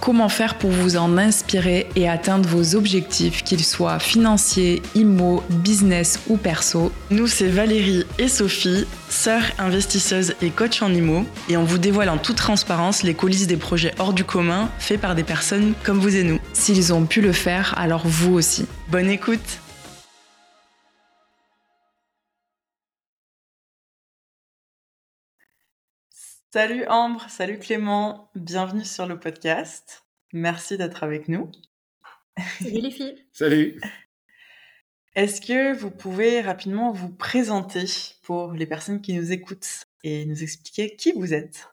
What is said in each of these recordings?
Comment faire pour vous en inspirer et atteindre vos objectifs, qu'ils soient financiers, immo, business ou perso? Nous, c'est Valérie et Sophie, sœurs investisseuses et coach en immo, et on vous dévoile en toute transparence les coulisses des projets hors du commun faits par des personnes comme vous et nous. S'ils ont pu le faire, alors vous aussi. Bonne écoute Salut Ambre, salut Clément, bienvenue sur le podcast. Merci d'être avec nous. Salut les filles. Salut. Est-ce que vous pouvez rapidement vous présenter pour les personnes qui nous écoutent et nous expliquer qui vous êtes?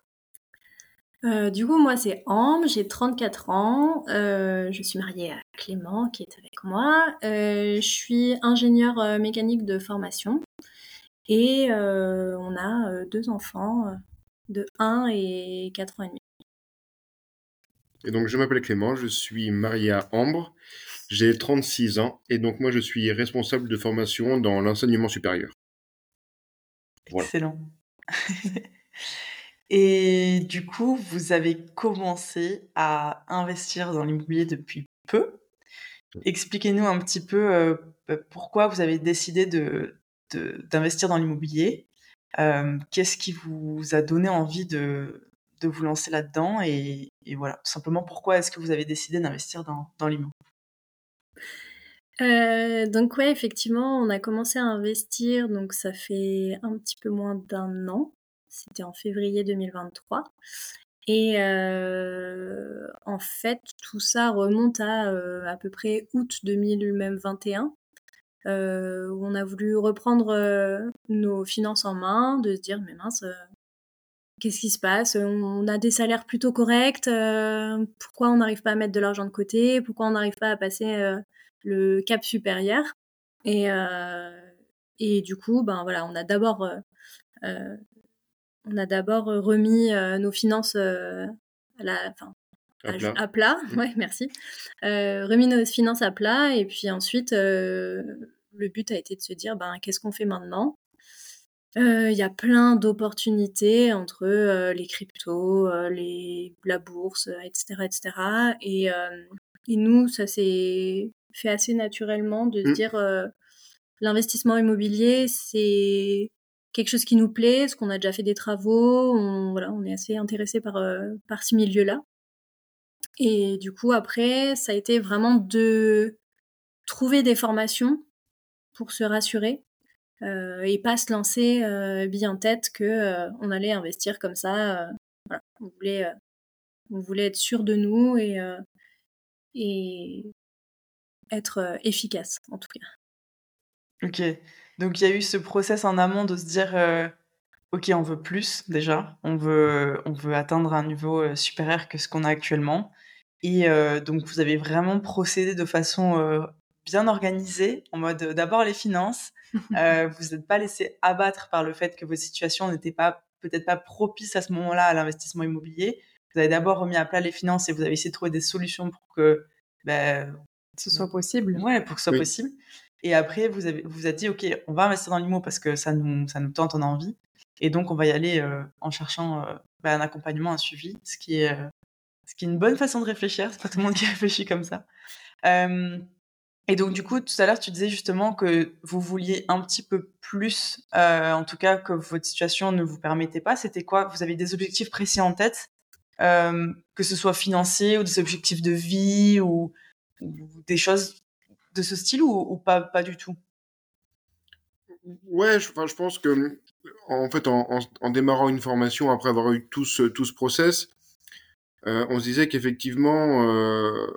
Euh, du coup, moi, c'est Ambre, j'ai 34 ans, euh, je suis mariée à Clément qui est avec moi, euh, je suis ingénieure mécanique de formation et on a deux enfants, de 1 et 4 ans et demi. Et donc, je m'appelle Clément, je suis marié à Ambre, j'ai 36 ans, et donc moi, je suis responsable de formation dans l'enseignement supérieur. Excellent. et du coup, vous avez commencé à investir dans l'immobilier depuis peu. Expliquez-nous un petit peu euh, pourquoi vous avez décidé de, d'investir dans l'immobilier qu'est-ce qui vous a donné envie de, vous lancer là-dedans et, voilà, simplement pourquoi est-ce que vous avez décidé d'investir dans, dans euh, donc ouais, effectivement, on a commencé à investir, donc ça fait un petit peu moins d'un an. C'était en février 2023. Et euh, en fait, tout ça remonte à à peu près août 2021. Euh, où on a voulu reprendre euh, nos finances en main, de se dire mais mince, euh, qu'est-ce qui se passe? On a des salaires plutôt corrects, pourquoi on n'arrive pas à mettre de l'argent de côté? Pourquoi on n'arrive pas à passer le cap supérieur? Et, et du coup, ben voilà, on a d'abord on a d'abord remis nos finances à la, à, plat. Ouais, merci. remis nos finances à plat et puis ensuite le but a été de se dire, ben, qu'est-ce qu'on fait maintenant? Euh, Il y a plein d'opportunités entre euh, les cryptos, euh, les, la bourse, etc. etc. Et, et nous, ça s'est fait assez naturellement de se mmh. dire, l'investissement immobilier, c'est quelque chose qui nous plaît, parce qu'on a déjà fait des travaux, on, voilà, on est assez intéressé par, par ce milieu-là. Et du coup, après, ça a été vraiment de trouver des formations pour se rassurer euh, et pas se lancer euh, bien en tête que euh, on allait investir comme ça. voilà. on voulait, on être sûr de nous et et être efficace en tout cas. Ok, donc il y a eu ce process en amont de se dire ok on veut plus déjà, on veut on veut atteindre un niveau supérieur que ce qu'on a actuellement et donc vous avez vraiment procédé de façon bien organisé, en mode euh, d'abord les finances. Euh, vous n'êtes pas laissé abattre par le fait que votre situation n'était pas peut-être pas propice à ce moment-là à l'investissement immobilier. Vous avez d'abord remis à plat les finances et vous avez essayé de trouver des solutions pour que ben, ce soit possible. Ouais, pour que ce soit possible. Et après, vous avez vous êtes dit, ok, on va investir dans l'immo parce que ça nous ça nous tente, on a envie. Et donc, on va y aller euh, en cherchant ben, un accompagnement, un suivi, ce qui est ce qui est une bonne façon de réfléchir. C'est pas tout le monde qui réfléchit comme ça. Et donc, du coup, tout à l'heure, tu disais justement que vous vouliez un petit peu plus, euh, en tout cas, que votre situation ne vous permettait pas. C'était quoi? Vous avez des objectifs précis en tête, euh, que ce soit financier ou des objectifs de vie ou, des choses de ce style ou, pas, pas du tout? Ouais, je, je pense que, en fait, en, en, démarrant une formation, après avoir eu tout ce, tout ce process, euh, on se disait qu'effectivement, euh,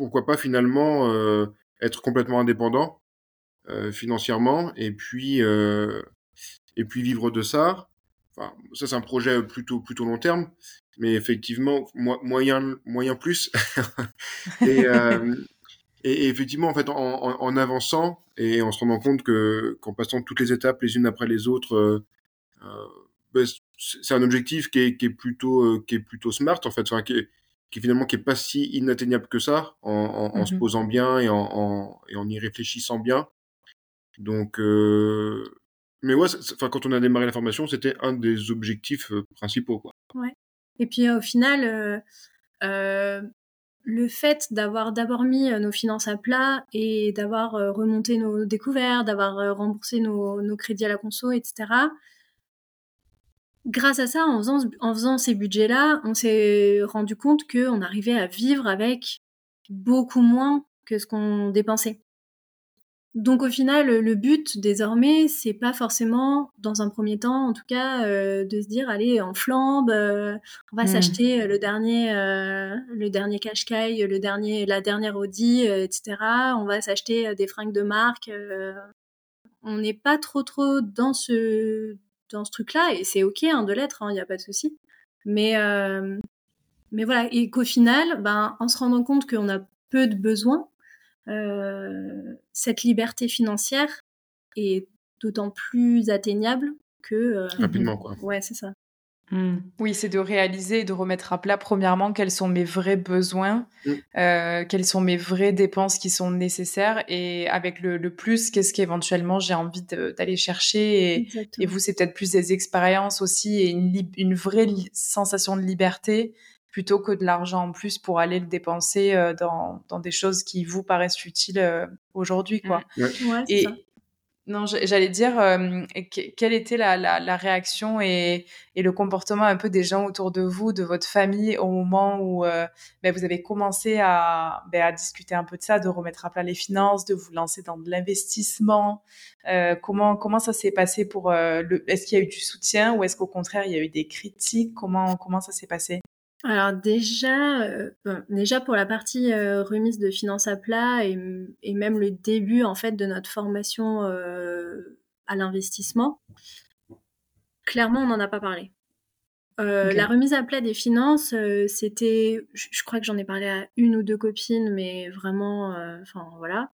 pourquoi pas finalement euh, être complètement indépendant euh, financièrement et puis euh, et puis vivre de ça. Ça c'est un projet plutôt plutôt long terme, mais effectivement moyen moyen plus. et, effectivement en fait en, en, avançant et en se rendant compte que qu'en passant toutes les étapes les unes après les autres, ben, c'est un objectif qui est, qui est plutôt qui est plutôt smart en fait, qui finalement qui est pas si inatteignable que ça en, en, en se mmh posant bien et en, en, et en y réfléchissant bien. Donc, euh... mais ouais, enfin quand on a démarré la formation, c'était un des objectifs principaux quoi. Ouais. Et puis au final, euh, le fait d'avoir d'abord mis nos finances à plat et d'avoir remonté nos découvertes, d'avoir remboursé nos, nos, crédits à la conso, etc grâce à ça, en faisant, en faisant ces budgets-là, on s'est rendu compte qu'on arrivait à vivre avec beaucoup moins que ce qu'on dépensait. Donc au final, le but désormais, c'est pas forcément, dans un premier temps, en tout cas, euh, de se dire allez en flambe, euh, on va mmh. s'acheter le dernier, euh, le dernier Qashqai, le dernier, la dernière Audi, etc. On va s'acheter des fringues de marque. on n'est pas trop trop dans ce dans ce truc-là, et c'est ok hein, de l'être, il hein, n'y a pas de souci. Mais, euh, mais voilà, et qu'au final, ben, en se rendant compte qu'on a peu de besoins, euh, cette liberté financière est d'autant plus atteignable que... Euh, Rapidement, quoi. Ouais, c'est ça. Mmh. Oui, c'est de réaliser et de remettre à plat, premièrement, quels sont mes vrais besoins, mmh. euh, quelles sont mes vraies dépenses qui sont nécessaires, et avec le, plus, qu'est-ce qu'éventuellement j'ai envie d'aller chercher. Et, vous, c'est peut-être plus des expériences aussi et une, une vraie sensation de liberté plutôt que de l'argent en plus pour aller le dépenser euh, dans, dans, des choses qui vous paraissent utiles euh, aujourd'hui. quoi. Ouais. et, ça. Non, j'allais dire, euh, quelle était la, la, réaction et, et, le comportement un peu des gens autour de vous, de votre famille, au moment où euh, ben, vous avez commencé à, ben, à, discuter un peu de ça, de remettre à plat les finances, de vous lancer dans de l'investissement. Euh, comment, comment ça s'est passé pour le... Est-ce qu'il y a eu du soutien ou est-ce qu'au contraire, il y a eu des critiques? Comment, comment ça s'est passé? Alors déjà, euh, déjà pour la partie euh, remise de finances à plat et, et, même le début en fait de notre formation euh, à l'investissement, clairement on n'en a pas parlé. La remise à plat des finances, c'était, je, crois que j'en ai parlé à une ou deux copines, mais vraiment, enfin voilà.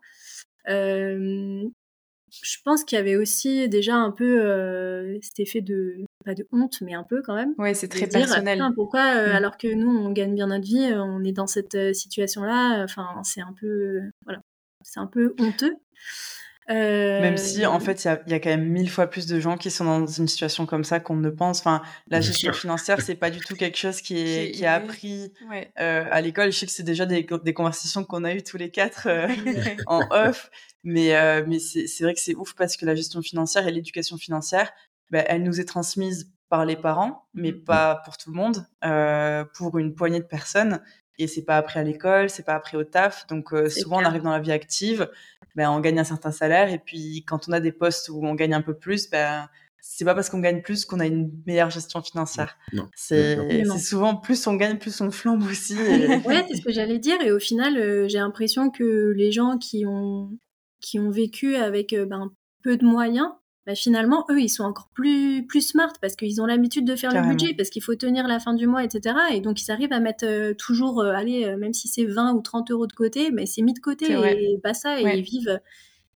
Je pense qu'il y avait aussi déjà un peu cet effet de pas de honte, mais un peu quand même. Oui, c'est très personnel. pourquoi, euh, mm. alors que nous, on gagne bien notre vie, euh, on est dans cette euh, situation-là, enfin, c'est un peu, voilà, c'est un peu honteux. Même si, en fait, il y, y a, quand même mille fois plus de gens qui sont dans une situation comme ça qu'on ne pense. Enfin, la gestion financière, c'est pas du tout quelque chose qui est, qui est appris à l'école. Je sais que c'est déjà des, des conversations qu'on a eues tous les quatre en off. Mais, mais c'est vrai que c'est ouf parce que la gestion financière et l'éducation financière, bah, elle nous est transmise par les parents, mais mmh. pas pour tout le monde, euh, pour une poignée de personnes. Et c'est pas appris à l'école, c'est pas appris au taf. Donc euh, souvent, on arrive dans la vie active, ben, on gagne un certain salaire. Et puis quand on a des postes où on gagne un peu plus, ben, c'est pas parce qu'on gagne plus qu'on a une meilleure gestion financière. C'est souvent plus on gagne, plus on flambe aussi. ouais, c'est ce que j'allais dire. Et au final, euh, j'ai l'impression que les gens qui ont, qui ont vécu avec ben, peu de moyens, bah, finalement, eux, ils sont encore plus, plus smart parce qu'ils ont l'habitude de faire le budget, parce qu'il faut tenir la fin du mois, etc. Et donc, ils arrivent à mettre euh, toujours, euh, allez, euh, même si c'est 20 ou 30 euros de côté, mais c'est mis de côté et pas ça, et ils vivent,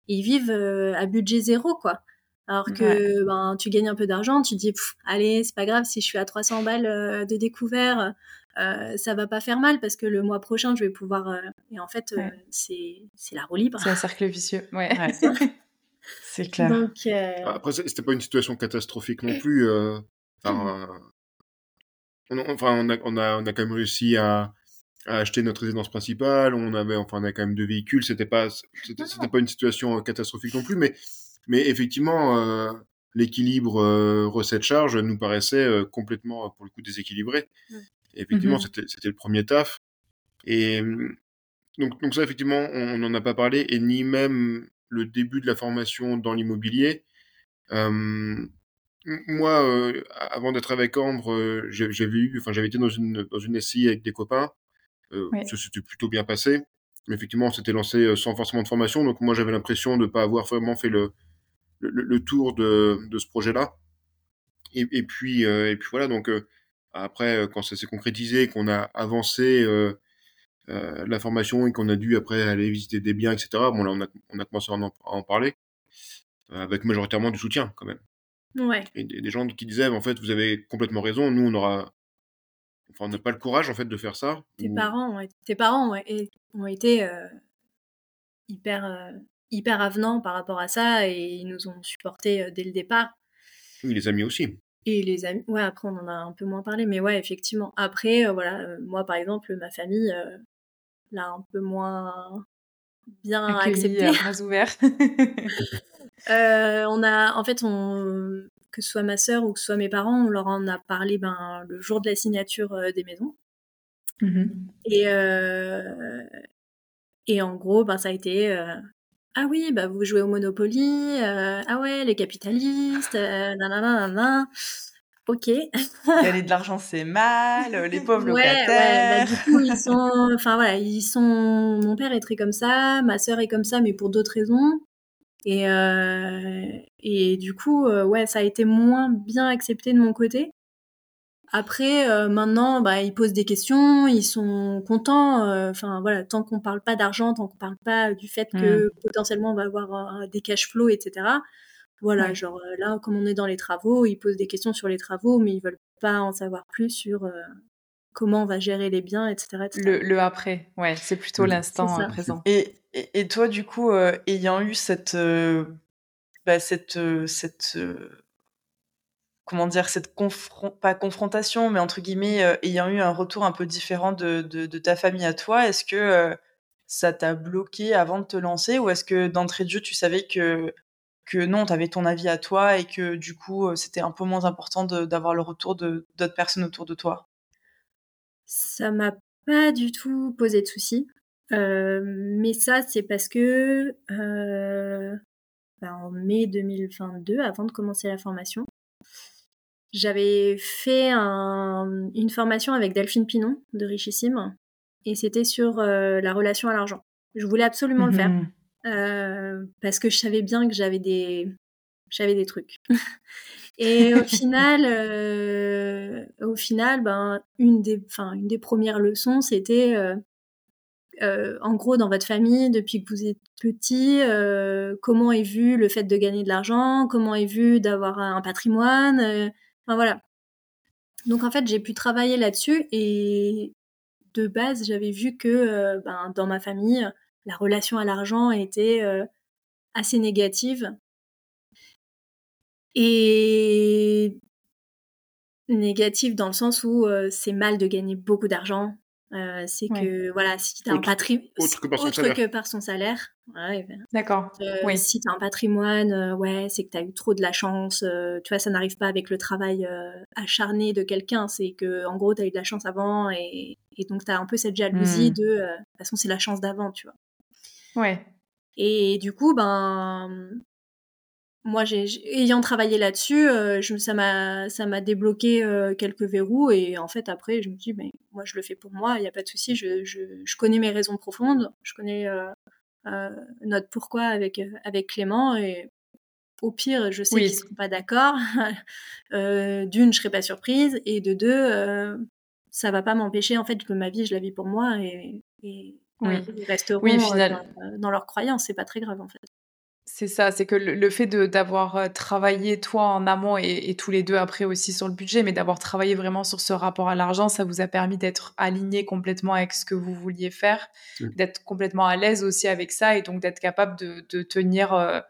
ils vivent à budget zéro, quoi. Alors que ben, tu gagnes un peu d'argent, tu dis, allez, c'est pas grave si je suis à 300 balles de découvert, ça va pas faire mal parce que le mois prochain, je vais pouvoir. et en fait, c'est la roue libre. C'est un cercle vicieux. Ouais. C'est clair. Donc, euh, Après, c'était pas une situation catastrophique non plus. Euh, enfin, on, enfin on, a, on, a, on a quand même réussi à, à, acheter notre résidence principale. On avait, enfin, on a quand même deux véhicules. C'était pas, c'était, pas une situation euh, catastrophique non plus, mais, mais effectivement, euh, l'équilibre euh, recette-charge nous paraissait complètement, pour le coup, déséquilibré. Effectivement, mm-hmm. c'était, c'était le premier taf. Et donc, donc ça, effectivement, on n'en a pas parlé, et ni même le début de la formation dans l'immobilier. Euh, moi, euh, avant d'être avec Ambre, euh, j'avais eu, enfin, j'avais été dans une dans une SCI avec des copains. Ça s'était plutôt bien passé. Mais effectivement, on s'était lancé sans forcément de formation. Donc moi, j'avais l'impression de ne pas avoir vraiment fait le, le, le tour de, de ce projet-là. Et, et, puis, et puis voilà. Donc après, quand ça s'est concrétisé, qu'on a avancé euh, la formation et qu'on a dû après aller visiter des biens, etc. Bon, là, on a, on a commencé à en, parler, euh, avec majoritairement du soutien quand même. Ouais. Et des, gens qui disaient, en fait, vous avez complètement raison, nous, on aura. Enfin, on n'a pas le courage, en fait, de faire ça. Tes parents, ouais. Tes parents ouais, ont été euh, hyper, euh, hyper avenants par rapport à ça et ils nous ont supportés euh, dès le départ. Oui, les amis aussi. Et les amis, ouais, après, on en a un peu moins parlé, mais ouais, effectivement. Après, voilà, moi, par exemple, ma famille l'a un peu moins bien accepté. À bras ouverts. Euh, on a, en fait, on, que ce soit ma sœur ou que ce soit mes parents, on leur en a parlé ben, le jour de la signature euh, des maisons. Mmh et, euh, et en gros, ben, ça a été Ah oui, bah, vous jouez au Monopoly, ah ouais, les capitalistes, nanana, Ok. Gagner de l'argent, c'est mal, les pauvres ouais, locataires. Ouais, bah, du coup, ils sont. Enfin voilà, ils sont. Mon père est très comme ça, ma sœur est comme ça, mais pour d'autres raisons. Et, euh, et du coup, euh, ouais, ça a été moins bien accepté de mon côté. Après, euh, maintenant, bah, ils posent des questions, ils sont contents. Enfin, voilà, tant qu'on parle pas d'argent, tant qu'on parle pas du fait que mmh. potentiellement on va avoir des cash flows, etc. Voilà, genre là, comme on est dans les travaux, ils posent des questions sur les travaux, mais ils veulent pas en savoir plus sur comment on va gérer les biens, etc. Le, après, ouais, c'est plutôt mmh. l'instant présent. Et, et, toi, du coup, euh, ayant eu cette, euh, bah, cette, euh, cette, comment dire, cette pas confrontation, mais entre guillemets, ayant eu un retour un peu différent de, ta famille à toi, est-ce que ça t'a bloqué avant de te lancer, ou est-ce que d'entrée de jeu, tu savais que non, tu avais ton avis à toi et que du coup, c'était un peu moins important d'avoir le retour d'autres personnes autour de toi? Ça m'a pas du tout posé de soucis. Euh, mais ça, c'est parce que euh, ben, en mai 2022, avant de commencer la formation, j'avais fait une formation avec Delphine Pinon de Richissime et c'était sur euh, la relation à l'argent. Je voulais absolument le faire mmh parce que je savais bien que j'avais des j'avais des trucs. et au final, au final, ben une des, enfin une des premières leçons, c'était euh, en gros, dans votre famille, depuis que vous êtes petit, euh, comment est vu le fait de gagner de l'argent, comment est vu d'avoir un patrimoine, euh, Donc en fait, j'ai pu travailler là-dessus et de base, j'avais vu que ben, dans ma famille, la relation à l'argent était assez négative. Et négative dans le sens où c'est mal de gagner beaucoup d'argent, euh, c'est que voilà, si tu as un patrimoine autre, que par, son salaire. Que par son salaire ben, D'accord. Euh, oui. Si tu as un patrimoine, euh, ouais, c'est que tu as eu trop de la chance. tu vois, ça n'arrive pas avec le travail acharné de quelqu'un. C'est que en gros, tu as eu de la chance avant et, et donc tu as un peu cette jalousie mmh. de de toute façon, c'est la chance d'avant, tu vois. Ouais. Et du coup, ben, moi, j'ai, ayant travaillé là-dessus, euh, ça m'a, ça m'a débloqué euh, quelques verrous et en fait après, je me dis, mais moi, je le fais pour moi, il n'y a pas de souci. Je, je, je, connais mes raisons profondes, je connais euh, notre pourquoi avec avec Clément et au pire, je sais qu'ils ne seront pas d'accord. D'une, je serai pas surprise et de deux, ça va pas m'empêcher en fait que ma vie, je la vis pour moi et, et oui. ils resteront oui, dans, dans leurs croyances. C'est pas très grave en fait. C'est ça, c'est que le, fait d'avoir euh, travaillé toi en amont et, tous les deux après aussi sur le budget, mais d'avoir travaillé vraiment sur ce rapport à l'argent, ça vous a permis d'être aligné complètement avec ce que vous vouliez faire, mmh. d'être complètement à l'aise aussi avec ça et donc d'être capable de, tenir euh,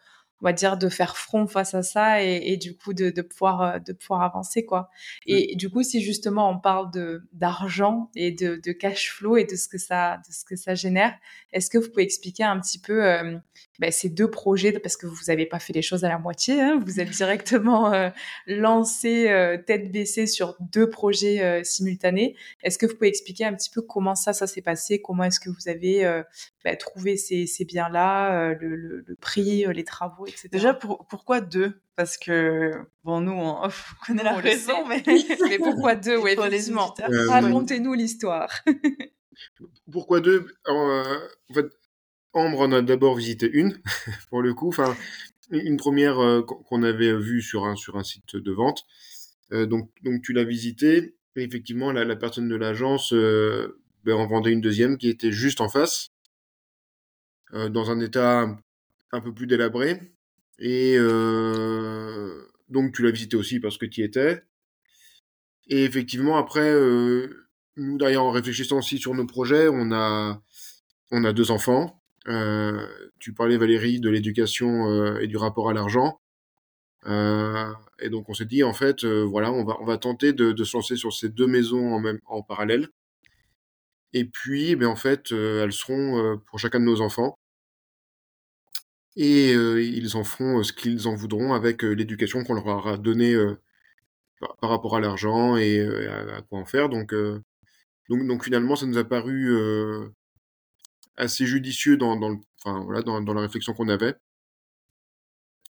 on va dire, de faire front face à ça et, du coup de, pouvoir, euh, de pouvoir avancer. quoi. Et du coup, si justement on parle de d'argent et de, de, cash flow et de ce que ça, de ce que ça génère, est-ce que vous pouvez expliquer un petit peu euh, ben, ces deux projets parce que vous n'avez pas fait les choses à la moitié, hein, vous êtes directement euh, lancé tête baissée sur deux projets simultanés. Est-ce que vous pouvez expliquer un petit peu comment ça, ça s'est passé, comment est-ce que vous avez ben, trouvé ces, ces biens-là, le, le, le, prix, les travaux, Déjà, pourquoi deux? Parce que, bon, nous, on, connaît la raison, mais... mais... pourquoi deux? Oui, effectivement. Euh, Racontez-nous l'histoire. pourquoi deux? Euh, En fait, Ambre en a d'abord visité une, pour le coup. Enfin, une première euh, qu'on avait vue sur un, sur un site de vente. donc, donc, tu l'as visité. Et effectivement, la, la personne de l'agence ben, en vendait une deuxième qui était juste en face. dans un état un peu plus délabré. Et euh, donc tu l'as visité aussi parce que tu y étais. Et effectivement, après, euh, nous, d'ailleurs, en réfléchissant aussi sur nos projets, on a, on a deux enfants. Euh, tu parlais, Valérie, de l'éducation euh, et du rapport à l'argent. Euh, et donc, on s'est dit, en fait, voilà, on va, on va tenter de, se lancer sur ces deux maisons en, même, en parallèle. Et puis, ben, en fait, elles seront pour chacun de nos enfants. Et ils en feront ce qu'ils en voudront avec l'éducation qu'on leur aura donnée par, par, rapport à l'argent et à, à, quoi en faire. Donc, donc, donc finalement, ça nous a paru assez judicieux dans, dans, le, enfin, voilà, dans, dans la réflexion qu'on avait.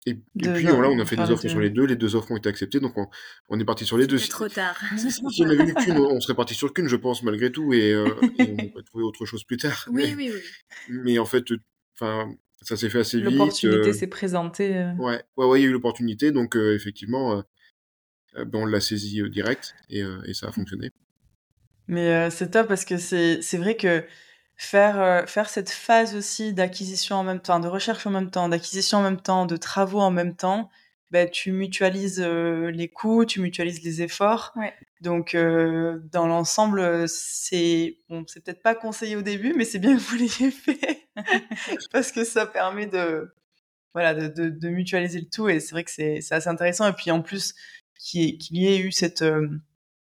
Et, et puis voilà, on a fait des offres de... sur les deux, les deux offres ont été acceptées, donc on, on est parti sur les deux. C'est trop tard. si on avait eu qu'une, on serait parti sur qu'une, je pense, malgré tout, et, euh, et on aurait trouvé autre chose plus tard. Oui, mais, oui, oui. Mais en fait, enfin, ça s'est fait assez vite. L'opportunité euh... s'est présentée. Euh... Ouais, ouais, ouais, il y a eu l'opportunité, donc euh, effectivement, euh, ben, on l'a saisi euh, direct et, et, ça a fonctionné. Mais c'est top parce que c'est vrai que faire, euh, faire cette phase aussi d'acquisition en même temps, de recherche en même temps, d'acquisition en même temps, de travaux en même temps, ben, tu mutualises euh, les coûts, tu mutualises les efforts. Ouais. Donc, euh, dans l'ensemble, c'est bon, c'est peut-être pas conseillé au début, mais c'est bien que vous l'ayez fait parce que ça permet de voilà de, de, de mutualiser le tout et c'est vrai que c'est assez intéressant. Et puis en plus qu'il qu y ait eu cette euh,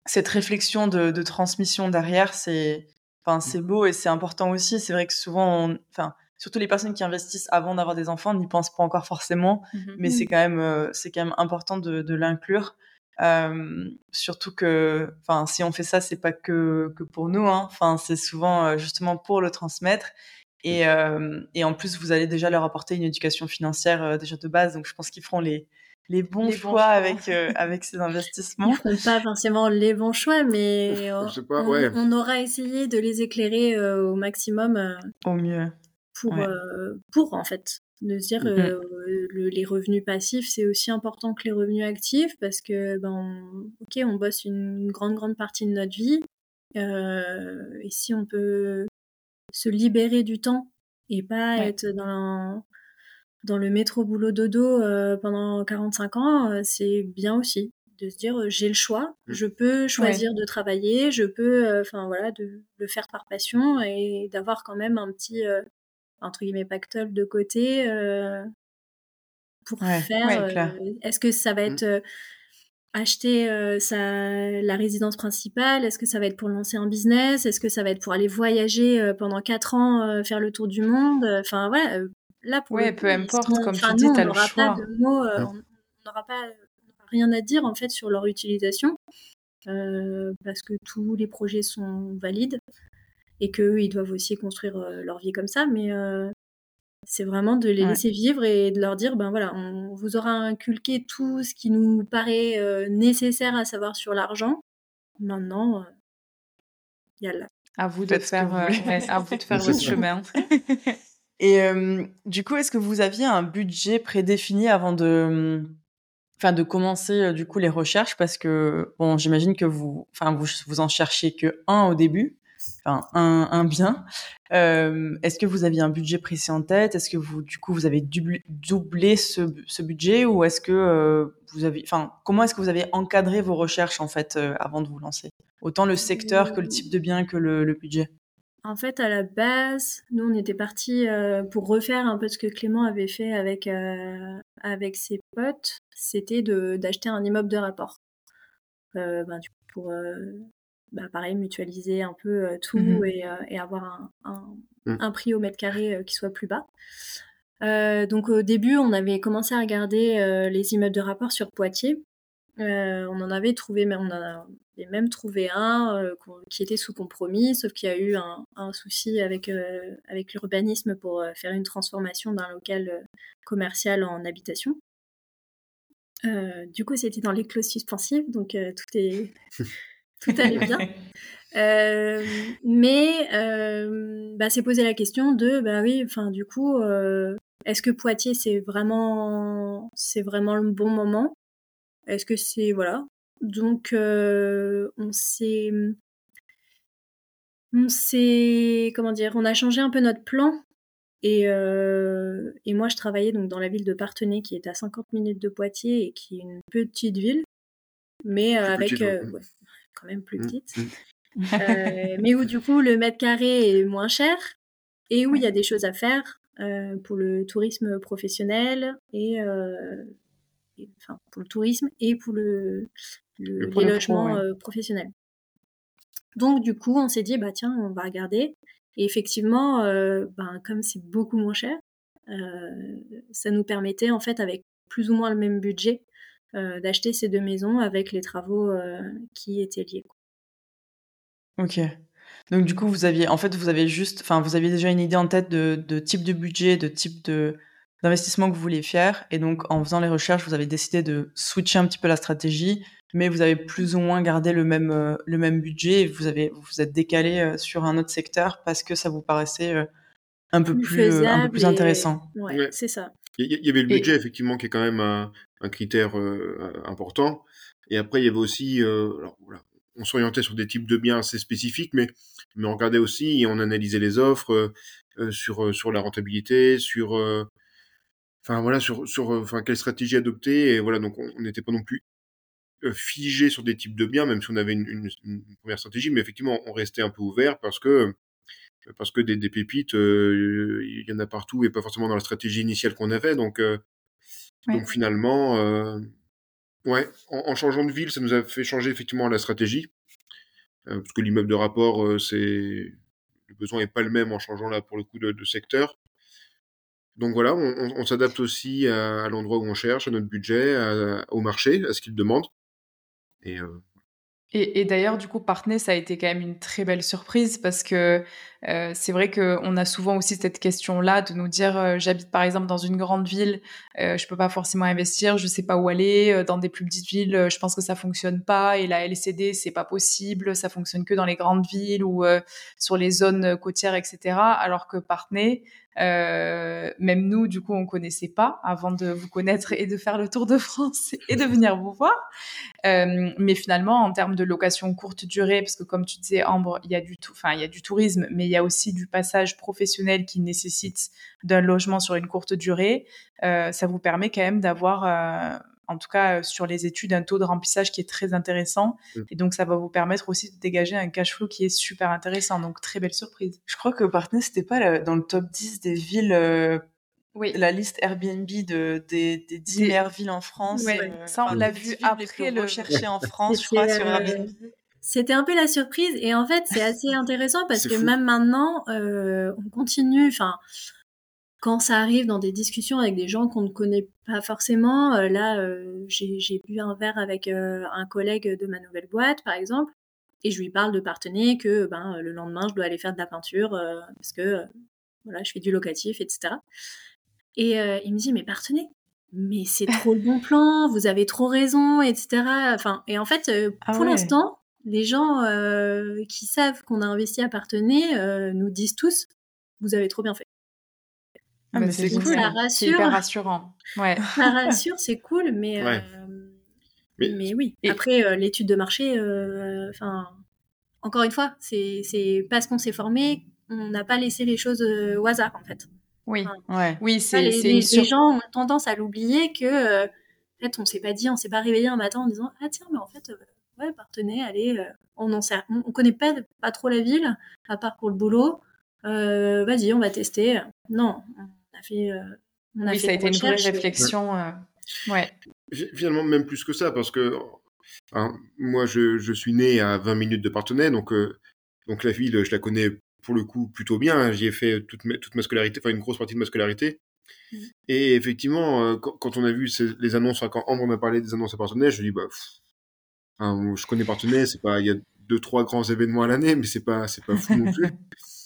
cette réflexion de, de transmission derrière, c'est Enfin, c'est beau et c'est important aussi. C'est vrai que souvent, on... enfin, surtout les personnes qui investissent avant d'avoir des enfants n'y pensent pas encore forcément, mmh mais c'est quand même, euh, c'est quand même important de, de l'inclure. Euh, surtout que, enfin, si on fait ça, c'est pas que que pour nous. Hein. Enfin, c'est souvent euh, justement pour le transmettre. Et, euh, et en plus, vous allez déjà leur apporter une éducation financière euh, déjà de base. Donc, je pense qu'ils feront les les bons les choix, bons choix. avec euh, avec ces investissements. Ils pas forcément les bons choix, mais on, pas, ouais. on, aura essayé de les éclairer euh, au maximum. Euh, au mieux. Pour ouais. pour en fait de se dire mm -hmm. le, les revenus passifs c'est aussi important que les revenus actifs parce que ben on, ok on bosse une, une, grande grande partie de notre vie et si on peut se libérer du temps et pas ouais. être dans dans le métro boulot dodo euh, pendant 45 ans, euh, c'est bien aussi de se dire euh, j'ai le choix, mmh. je peux choisir ouais. de travailler, je peux, enfin voilà, de le faire par passion et d'avoir quand même un petit entre guillemets pactole de côté pour ouais, faire. Est-ce que ça va être mmh. acheter euh, sa, la résidence principale? Est-ce que ça va être pour lancer un business? Est-ce que ça va être pour aller voyager euh, pendant quatre ans, euh, faire le tour du monde? Enfin voilà, là pour ouais, coup, peu importe, comme tu dis, tu as le choix. Pas de mots, euh, on n'aura pas rien à dire en fait sur leur utilisation euh, parce que tous les projets sont valides et qu'eux ils doivent aussi construire euh, leur vie comme ça, mais euh, c'est vraiment de les ouais. laisser vivre et de leur dire ben voilà, on vous aura inculqué tout ce qui nous paraît euh, nécessaire à savoir sur l'argent. Maintenant, il y a là. À vous de faire, ouais, à vous de faire votre chemin. Et euh, du coup, est-ce que vous aviez un budget prédéfini avant de, enfin, de commencer euh, du coup les recherches? Parce que bon, j'imagine que vous, enfin, vous, vous en cherchiez que un au début, enfin un, un bien. Euh, est-ce que vous aviez un budget précis en tête? Est-ce que vous, du coup, vous avez doublé, doublé ce, ce budget? Ou est-ce que euh, vous avez, enfin, comment est-ce que vous avez encadré vos recherches en fait euh, avant de vous lancer? Autant le secteur que le type de bien que le, le budget. En fait, à la base, nous, on était partis euh, pour refaire un peu ce que Clément avait fait avec, euh, avec ses potes. C'était d'acheter un immeuble de rapport. Euh, ben, du coup, pour, bah, pareil, mutualiser un peu tout mmh et, et, avoir un, un, mmh. un, prix au mètre carré qui soit plus bas. donc, au début, on avait commencé à regarder les immeubles de rapport sur Poitiers. Euh, on en avait trouvé, mais on en avait même trouvé un euh, qui était sous compromis, sauf qu'il y a eu un, un souci avec, euh, avec l'urbanisme pour faire une transformation d'un local commercial en habitation. du coup, c'était dans les clauses suspensives, donc tout est tout allait bien. mais bah, c'est posé la question de bah oui, enfin du coup, est-ce que Poitiers c'est vraiment c'est vraiment le bon moment? Est-ce que c'est voilà Donc euh, on s'est on s'est comment dire On a changé un peu notre plan Et, et moi, je travaillais donc dans la ville de Parthenay, qui est à 50 minutes de Poitiers et qui est une petite ville, mais avec quand même plus mmh, petite. Mmh. mais où du coup le mètre carré est moins cher et où il y a des choses à faire pour le tourisme professionnel et, enfin pour le tourisme et pour le, les logements professionnels. Donc du coup on s'est dit bah tiens on va regarder et effectivement ben, comme c'est beaucoup moins cher ça nous permettait en fait avec plus ou moins le même budget euh, d'acheter ces deux maisons avec les travaux euh, qui étaient liés. Ok. Donc du coup, vous aviez, en fait, vous avez juste, enfin, vous aviez déjà une idée en tête de, type de budget, de type de d'investissement que vous vouliez faire, et donc en faisant les recherches, vous avez décidé de switcher un petit peu la stratégie, mais vous avez plus ou moins gardé le même euh, le même budget, et vous avez vous êtes décalé sur un autre secteur parce que ça vous paraissait un peu plus, un peu plus intéressant. Ouais, c'est ça. Il y, avait le budget effectivement qui est quand même un, un critère euh, important. Et après, il y avait aussi, euh, alors, voilà, on s'orientait sur des types de biens assez spécifiques, mais, mais on regardait aussi et on analysait les offres euh, sur, sur la rentabilité, sur, enfin voilà, sur, sur enfin, quelle stratégie adopter. Et voilà, donc on n'était pas non plus figé sur des types de biens, même si on avait une, une, première stratégie, mais effectivement, on restait un peu ouvert parce que parce que des, des pépites, il y en a partout et pas forcément dans la stratégie initiale qu'on avait. Donc, donc finalement, euh, ouais, en, changeant de ville, ça nous a fait changer effectivement la stratégie. Euh, parce que l'immeuble de rapport, euh, c'est le besoin n'est pas le même en changeant là pour le coup de, secteur. Donc voilà, on, s'adapte aussi à, l'endroit où on cherche, à notre budget, au marché, à ce qu'il demande. Et et, d'ailleurs, du coup, Partney, ça a été quand même une très belle surprise parce que euh, c'est vrai qu'on a souvent aussi cette question-là de nous dire euh, j'habite par exemple dans une grande ville, euh, je peux pas forcément investir, je sais pas où aller. Euh, dans des plus petites villes, je pense que ça fonctionne pas et la LCD c'est pas possible, ça fonctionne que dans les grandes villes ou sur les zones côtières, etc. Alors que Partney, euh, même nous, du coup, on connaissait pas avant de vous connaître et de faire le tour de France et de venir vous voir. Euh, mais finalement, en termes de location courte durée, parce que comme tu disais, Ambre, il y a du enfin, il y a du tourisme, mais il y a aussi du passage professionnel qui nécessite d'un logement sur une courte durée. Euh, ça vous permet quand même d'avoir euh, en tout cas euh, sur les études, un taux de remplissage qui est très intéressant. Mm. Et donc, ça va vous permettre aussi de dégager un cash flow qui est super intéressant. Donc, très belle surprise. Je crois que Partney, c'était pas dans le top 10 des villes. Euh, oui. La liste Airbnb de, des, des 10 meilleures villes en France. Oui. Euh, ça, on l'a vu après le chercher en France, je crois, sur Airbnb. C'était un peu la surprise et en fait c'est assez intéressant parce que même maintenant on continue, enfin quand ça arrive dans des discussions avec des gens qu'on ne connaît pas forcément, euh, là, euh, j'ai bu un verre avec euh, un collègue de ma nouvelle boîte, par exemple, et je lui parle de partenaire que ben, le lendemain, je dois aller faire de la peinture parce que voilà, je fais du locatif, etc. Et il me dit, mais partenaire, mais c'est trop le bon plan, vous avez trop raison, etc. Enfin, et en fait, ah pour l'instant, les gens qui savent qu'on a investi à partenaire nous disent tous, vous avez trop bien fait. Ah, mais c'est cool, ça rassure. C'est hyper rassurant. Ouais. Ça rassure, c'est cool, mais, euh, mais, oui. Après, euh, l'étude de marché, euh, enfin, encore une fois, c'est parce qu'on s'est formé, on n'a pas laissé les choses au hasard, en fait. Oui, ouais. oui, c'est les, les, gens ont tendance à l'oublier que, en fait, on s'est pas dit, on s'est pas réveillé un matin en disant, ah tiens, mais en fait, ouais, partenez, allez, on en sait, on, connaît pas, pas trop la ville, à part pour le boulot. Vas-y, on va tester. Non, fait. Euh, oui, ça a été une vraie réflexion. Euh, ouais. Finalement, même plus que ça, parce que moi, je, je, suis né à 20 minutes de Partenay, donc, euh, donc la ville, je la connais pour le coup plutôt bien. J'y ai fait toute ma, toute ma scolarité, enfin une grosse partie de ma scolarité. Mmh. Et effectivement, quand, on a vu les annonces, quand Ambre m'a parlé des annonces à Partenay, je dis bah, je connais Partenay, c'est pas, il y a deux trois grands événements à l'année, mais c'est pas, c'est pas fou non plus.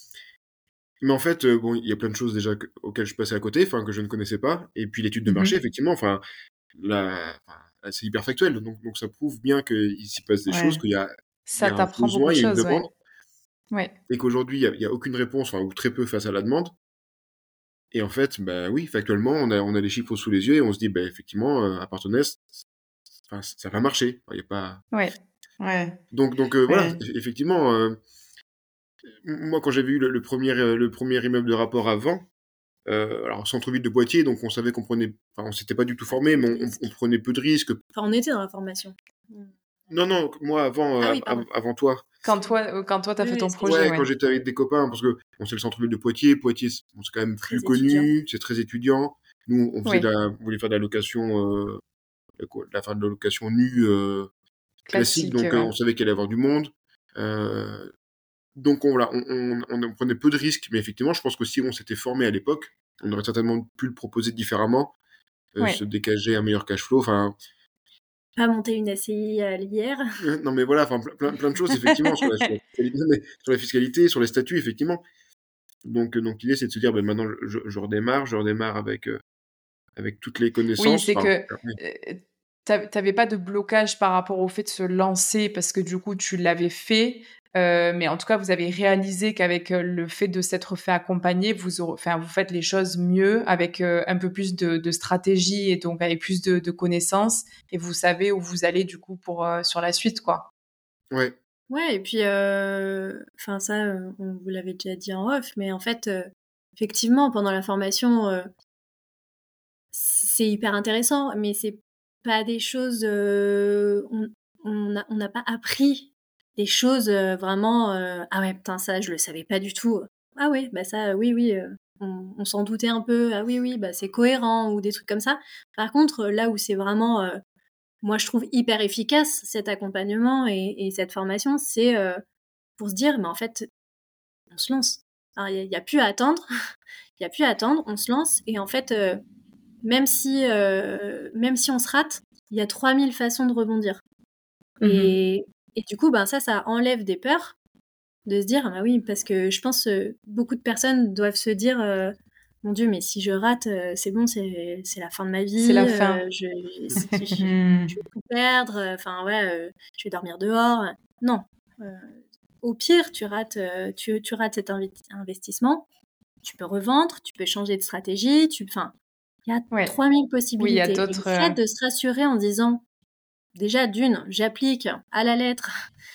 Mais en fait, euh, bon, il y a plein de choses déjà auxquelles je passais à côté, enfin que je ne connaissais pas. Et puis l'étude de mmh marché, effectivement, enfin, c'est hyper factuel. Donc, donc ça prouve bien qu'il s'y passe des choses, qu'il y a, ça il y a une demande. Ouais. Et qu'aujourd'hui, il n'y a, a, aucune réponse, enfin, ou très peu face à la demande. Et en fait, bah oui, factuellement, on a, on a les chiffres sous les yeux et on se dit, bah, effectivement, euh, à Partenès, ça va marcher. Il y a pas. Ouais. Ouais. Donc, donc euh, voilà, effectivement, moi, quand j'avais eu le, premier, euh, le premier immeuble de rapport avant, euh, alors centre-ville de Poitiers, donc on savait qu'on prenait, enfin on s'était pas du tout formé, mais on, prenait peu de risques. Enfin, on était dans la formation. Non, non, moi avant, ah avant toi. Quand toi, quand toi, t'as fait ton projet. Ouais, quand j'étais avec des copains, parce que on c'est le centre-ville de Poitiers. Poitiers, c'est quand même plus connu, c'est très étudiant. Nous, on, faisait voulait faire de la location, la fin de la location nue classique, donc on savait qu'il allait y avoir du monde. Donc on, voilà, on, on, prenait peu de risques, mais effectivement, je pense que si on s'était formé à l'époque, on aurait certainement pu le proposer différemment, se dégager un meilleur cash flow. Enfin, pas monter une SCI à l'hier. non, mais voilà, plein, plein de choses, effectivement, sur, la, sur, la, fiscalité, sur les statuts, effectivement. Donc, donc l'idée, c'est de se dire, ben, maintenant, je, je, redémarre, je redémarre avec, avec toutes les connaissances. Oui, c'est que t'avais pas de blocage par rapport au fait de se lancer parce que du coup tu l'avais fait euh, mais en tout cas vous avez réalisé qu'avec euh, le fait de s'être fait accompagner vous enfin vous faites les choses mieux avec euh, un peu plus de, stratégie et donc avec plus de, connaissances et vous savez où vous allez du coup pour sur la suite quoi ouais ouais et puis enfin ça on vous l'avait déjà dit en off mais en fait effectivement pendant la formation c'est hyper intéressant mais c'est pas des choses. Euh, on n'a pas appris des choses euh, vraiment. Euh, ah ouais, putain, ça, je le savais pas du tout. Ah ouais, bah ça, oui, oui. on, s'en doutait un peu. Ah oui, oui, bah c'est cohérent ou des trucs comme ça. Par contre, là où c'est vraiment, moi, je trouve hyper efficace cet accompagnement et, cette formation, c'est pour se dire, mais en fait, on se lance. Il n'y a, a, plus à attendre. Il y a plus à attendre. On se lance et en fait même si, euh, même si on se rate, il y a 3000 façons de rebondir. Mhm. Et, et, du coup, ben, ça, ça enlève des peurs de se dire, ah bah oui, parce que je pense euh, beaucoup de personnes doivent se dire, euh, mon Dieu, mais si je rate, c'est bon, c'est la fin de ma vie. C'est la fin. je, je, vais tout perdre. Enfin, ouais, je vais dormir dehors. Non. au pire, tu rates, tu, tu rates cet investissement. Tu peux revendre, tu peux changer de stratégie. Tu, enfin, il y a 3000 possibilités. Oui, il y a d'autres. Le fait euh de se rassurer en disant, déjà, d'une, j'applique à la lettre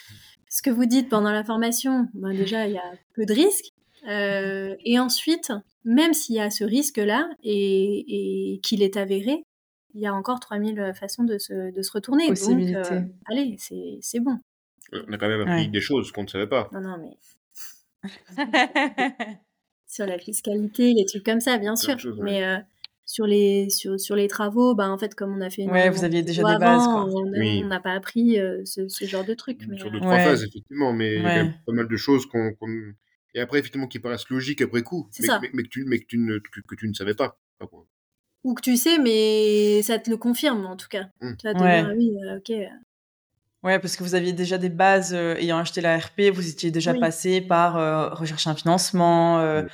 ce que vous dites pendant la formation. Ben déjà, il y a peu de risques. Euh, et ensuite, même s'il y a ce risque-là et, qu'il est avéré, il y a encore 3000 façons de se, de se retourner. Donc, euh, allez, c'est bon. On a quand même appris des choses qu'on ne savait pas. Non, non, mais. Sur la fiscalité, les trucs comme ça, bien sûr. mais sur les sur, sur les travaux bah en fait comme on a fait une ouais vous aviez déjà des bases quoi. on n'a pas appris euh, ce, ce, genre de trucs mais sur deux trois phases effectivement mais il y a quand même pas mal de choses qu'on et après effectivement qui paraissent logiques après coup mais, mais, mais, que tu mais que tu ne que, tu ne savais pas ou que tu sais mais ça te le confirme en tout cas. Mmh. tu vas te dire oui euh, ok Ouais, parce que vous aviez déjà des bases euh, ayant acheté la RP, vous étiez déjà passé par rechercher un financement, mmh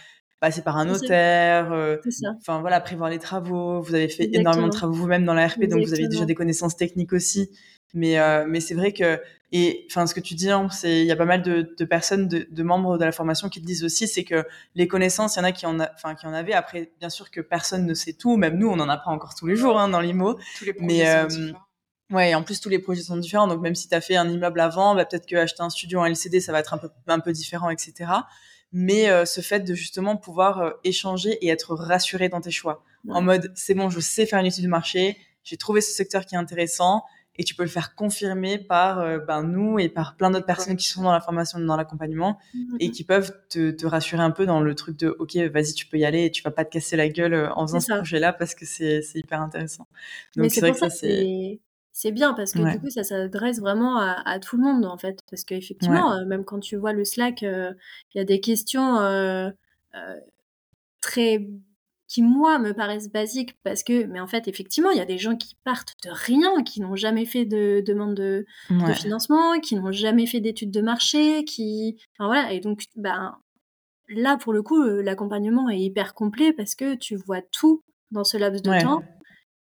passer par un notaire, euh, enfin voilà, prévoir les travaux. Vous avez fait énormément de travaux vous-même dans la RP, donc vous avez déjà des connaissances techniques aussi. Mais euh, mais c'est vrai que et enfin ce que tu dis, hein, c'est il y a pas mal de, de personnes, de, de, membres de la formation qui te disent aussi, c'est que les connaissances, il y en a qui en a, enfin qui en avaient. Après, bien sûr que personne ne sait tout, même nous, on en apprend encore tous les jours hein, dans l'IMO. Tous les mais euh, Ouais, et en plus tous les projets sont différents, donc même si tu as fait un immeuble avant, bah, peut-être que acheter un studio en LCD, ça va être un peu un peu différent, etc mais euh, ce fait de justement pouvoir euh, échanger et être rassuré dans tes choix. En mode, c'est bon, je sais faire une étude de marché, j'ai trouvé ce secteur qui est intéressant, et tu peux le faire confirmer par euh, ben, nous et par plein d'autres personnes qui sont dans la formation, dans l'accompagnement, et qui peuvent te, te, rassurer un peu dans le truc de, ok, vas-y, tu peux y aller, et tu vas pas te casser la gueule en faisant ce projet-là parce que c'est hyper intéressant. Donc c'est vrai que ça, c'est c'est bien parce que du coup ça s'adresse vraiment à, tout le monde en fait. Parce qu'effectivement euh, même quand tu vois le Slack euh, il y a des questions euh, très qui moi me paraissent basiques parce que mais en fait effectivement il y a des gens qui partent de rien qui n'ont jamais fait de demande de, financement qui n'ont jamais fait d'études de marché qui enfin voilà. Et donc ben là pour le coup l'accompagnement est hyper complet parce que tu vois tout dans ce laps de temps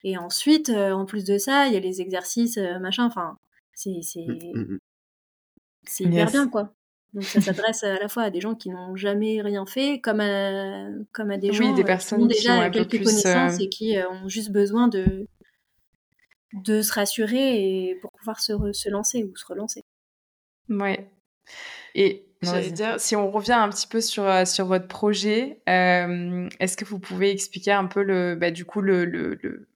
et ensuite, euh, en plus de ça, il y a les exercices, euh, machin. Enfin, c'est c'est mmh, mmh. c'est hyper bien, quoi. Donc ça s'adresse à la fois à des gens qui n'ont jamais rien fait, comme à, comme à des gens des personnes qui ont déjà quelques connaissances euh, et qui ont juste besoin de, de se rassurer et pour pouvoir se, se lancer ou se relancer. Ouais. Et J'allais dire, si on revient un petit peu sur, euh, sur votre projet, euh, est-ce que vous pouvez expliquer un peu le, bah, du coup, le, le, le,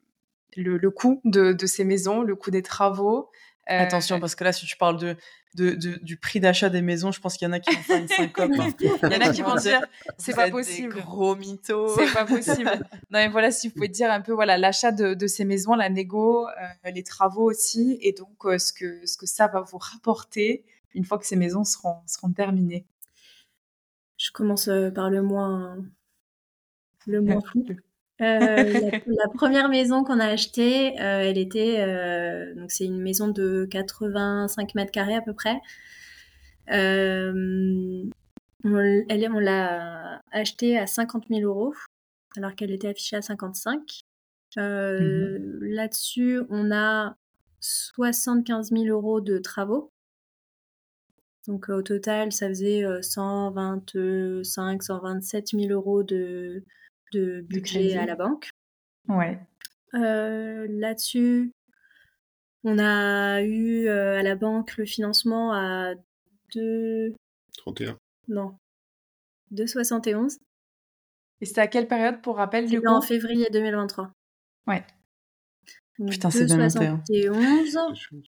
le, coût de, de, ces maisons, le coût des travaux euh, Attention, parce que là, si tu parles de, de, de du prix d'achat des maisons, je pense qu'il y en a qui vont faire une syncope. Hein. Il y en a qui vont dire, c'est pas possible. gros mythos. C'est pas possible. non, mais voilà, si vous pouvez dire un peu, voilà, l'achat de, de ces maisons, la négo, les travaux aussi, et donc ce, que, ce que ça va vous rapporter une fois que ces maisons seront, seront terminées Je commence euh, par le moins, le moins fou. Euh, la, première maison qu'on a achetée, euh, elle était donc c'est une maison de 85 mètres carrés à peu près. on, elle, on l'a achetée à 50 000 euros alors qu'elle était affichée à 55. Mmh là-dessus, on a 75 000 euros de travaux. Donc au total, ça faisait 125, 127 000 euros de, de budget à la banque. Ouais. Là-dessus, on a eu à la banque le financement à 2... 31. Non. 2,71. Et c'était à quelle période pour rappel du coup En février 2023. Ouais. Putain, c'est 2,71.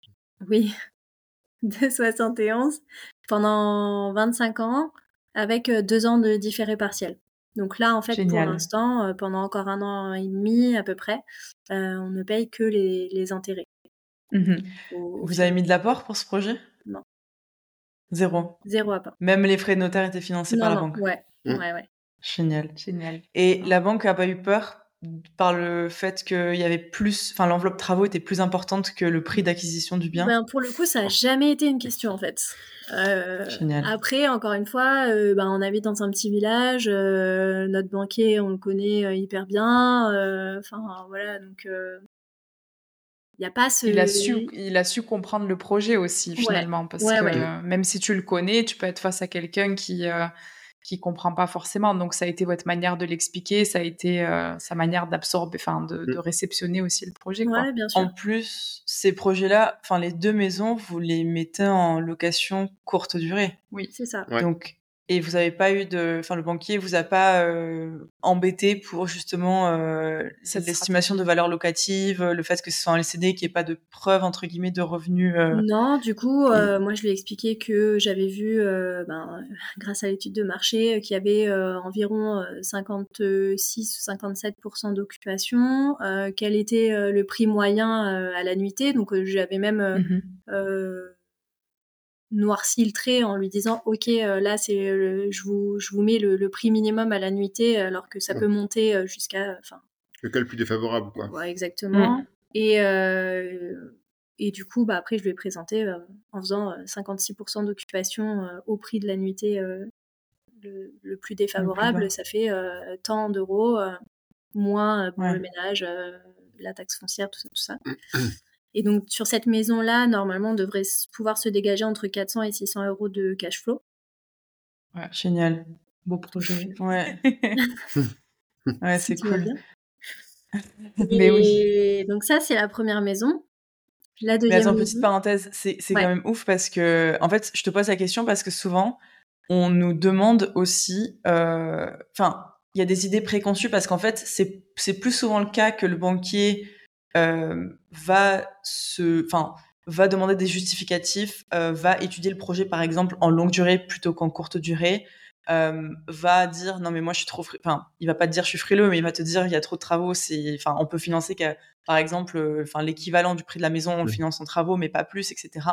Oui de 71 pendant 25 ans avec euh, deux ans de différé partiel. Donc là, en fait, pour l'instant, euh, pendant encore un an et demi à peu près, euh, on ne paye que les, intérêts. Mmh Vous avez mis de l'apport pour ce projet? Non. Zéro. Zéro apport. Même les frais de notaire étaient financés par la banque. Ouais. Mmh. ouais, ouais. Génial. Génial. Et la banque n'a pas eu peur? Par le fait qu'il y avait plus, enfin l'enveloppe travaux était plus importante que le prix d'acquisition du bien ben, Pour le coup, ça n'a jamais été une question en fait. Euh, après, encore une fois, euh, ben, on habite dans un petit village, euh, notre banquier, on le connaît hyper bien. Enfin voilà, donc il n'y a pas ce. Il a, su, il a su comprendre le projet aussi finalement, parce que même si tu le connais, tu peux être face à quelqu'un qui qui comprend pas forcément. Donc ça a été votre manière de l'expliquer, ça a été euh, sa manière d'absorber, enfin de, de, mmh. réceptionner aussi le projet. Quoi. bien sûr. En plus, ces projets-là, enfin les deux maisons, vous les mettez en location courte durée. Oui, c'est ça. Donc et vous n'avez pas eu de, enfin le banquier vous a pas euh, embêté pour justement euh, cette estimation de valeur locative, le fait que ce soit un LCD qui ait pas de preuve entre guillemets de revenus. Euh... Non, du coup, euh, moi je lui ai expliqué que j'avais vu, euh, ben, grâce à l'étude de marché, qu'il y avait environ 56 ou 57% d'occupation, quel était le prix moyen à la nuitée, donc j'avais même mmh noirci le trait en lui disant ok euh, là c'est je vous je vous mets le, prix minimum à la nuitée alors que ça peut monter euh, jusqu'à enfin le cas le plus défavorable quoi. Ouais, exactement. Mm. et euh, et du coup bah après je lui ai présenté en faisant 56% d'occupation au prix de la nuitée le, plus défavorable. Ça fait tant d'euros moins pour le ménage la taxe foncière tout ça tout ça Et donc, sur cette maison-là, normalement, on devrait pouvoir se dégager entre 400 et 600 euros de cash flow. Ouais, génial. Beau projet. Ouais. ouais, c'est cool. Mais oui. Donc, ça, c'est la première maison. La deuxième. Mais attends, petite parenthèse, c'est quand même ouf parce que, en fait, je te pose la question parce que souvent, on nous demande aussi, euh, enfin, il y a des idées préconçues parce qu'en fait, c'est plus souvent le cas que le banquier va se, enfin, va demander des justificatifs, euh, va étudier le projet par exemple en longue durée plutôt qu'en courte durée, euh, va dire non mais moi je suis trop, enfin il va pas te dire je suis frileux, mais il va te dire il y a trop de travaux, c'est, enfin on peut financer par exemple, enfin l'équivalent du prix de la maison on le finance en travaux mais pas plus, etc.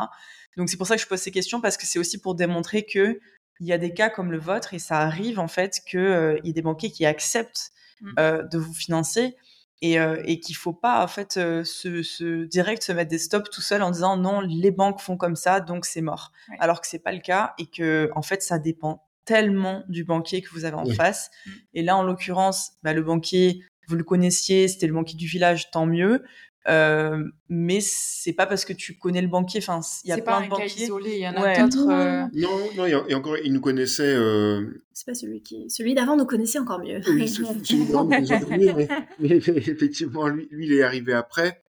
Donc c'est pour ça que je pose ces questions parce que c'est aussi pour démontrer que il y a des cas comme le vôtre et ça arrive en fait qu'il y ait des banquiers qui acceptent mmh. de vous financer et, euh, et qu'il faut pas en fait euh, se, direct se mettre des stops tout seul en disant non les banques font comme ça donc c'est mort. Alors que c'est pas le cas et que en fait ça dépend tellement du banquier que vous avez en face. Mmh. et là en l'occurrence bah, le banquier vous le connaissiez c'était le banquier du village tant mieux euh, mais c'est pas parce que tu connais le banquier. Enfin, il y a plein de banquiers. isolé, il y en a d'autres. Euh, non, non, et encore, il nous connaissait. Euh... C'est pas celui qui, celui d'avant nous connaissait encore mieux. Oui, celui d'avant nous connaissait mieux, mais, mais, effectivement, lui, lui, il est arrivé après.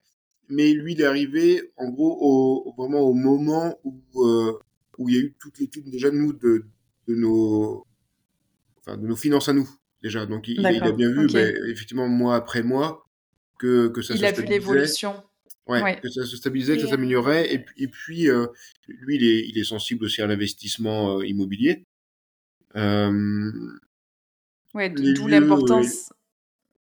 Mais lui, il est arrivé, en gros, au, vraiment au moment où euh, où il y a eu toute l'étude déjà nous de de nos, enfin, de nos finances à nous déjà. Donc il, a bien vu, ben, effectivement, mois après mois, que, que ça il se a vu l'évolution. Ouais, que ça se stabilisait, que ça s'améliorait. Et, et, puis, euh, lui, il est, il est sensible aussi à l'investissement euh, immobilier. Euh, ouais, d'où l'importance.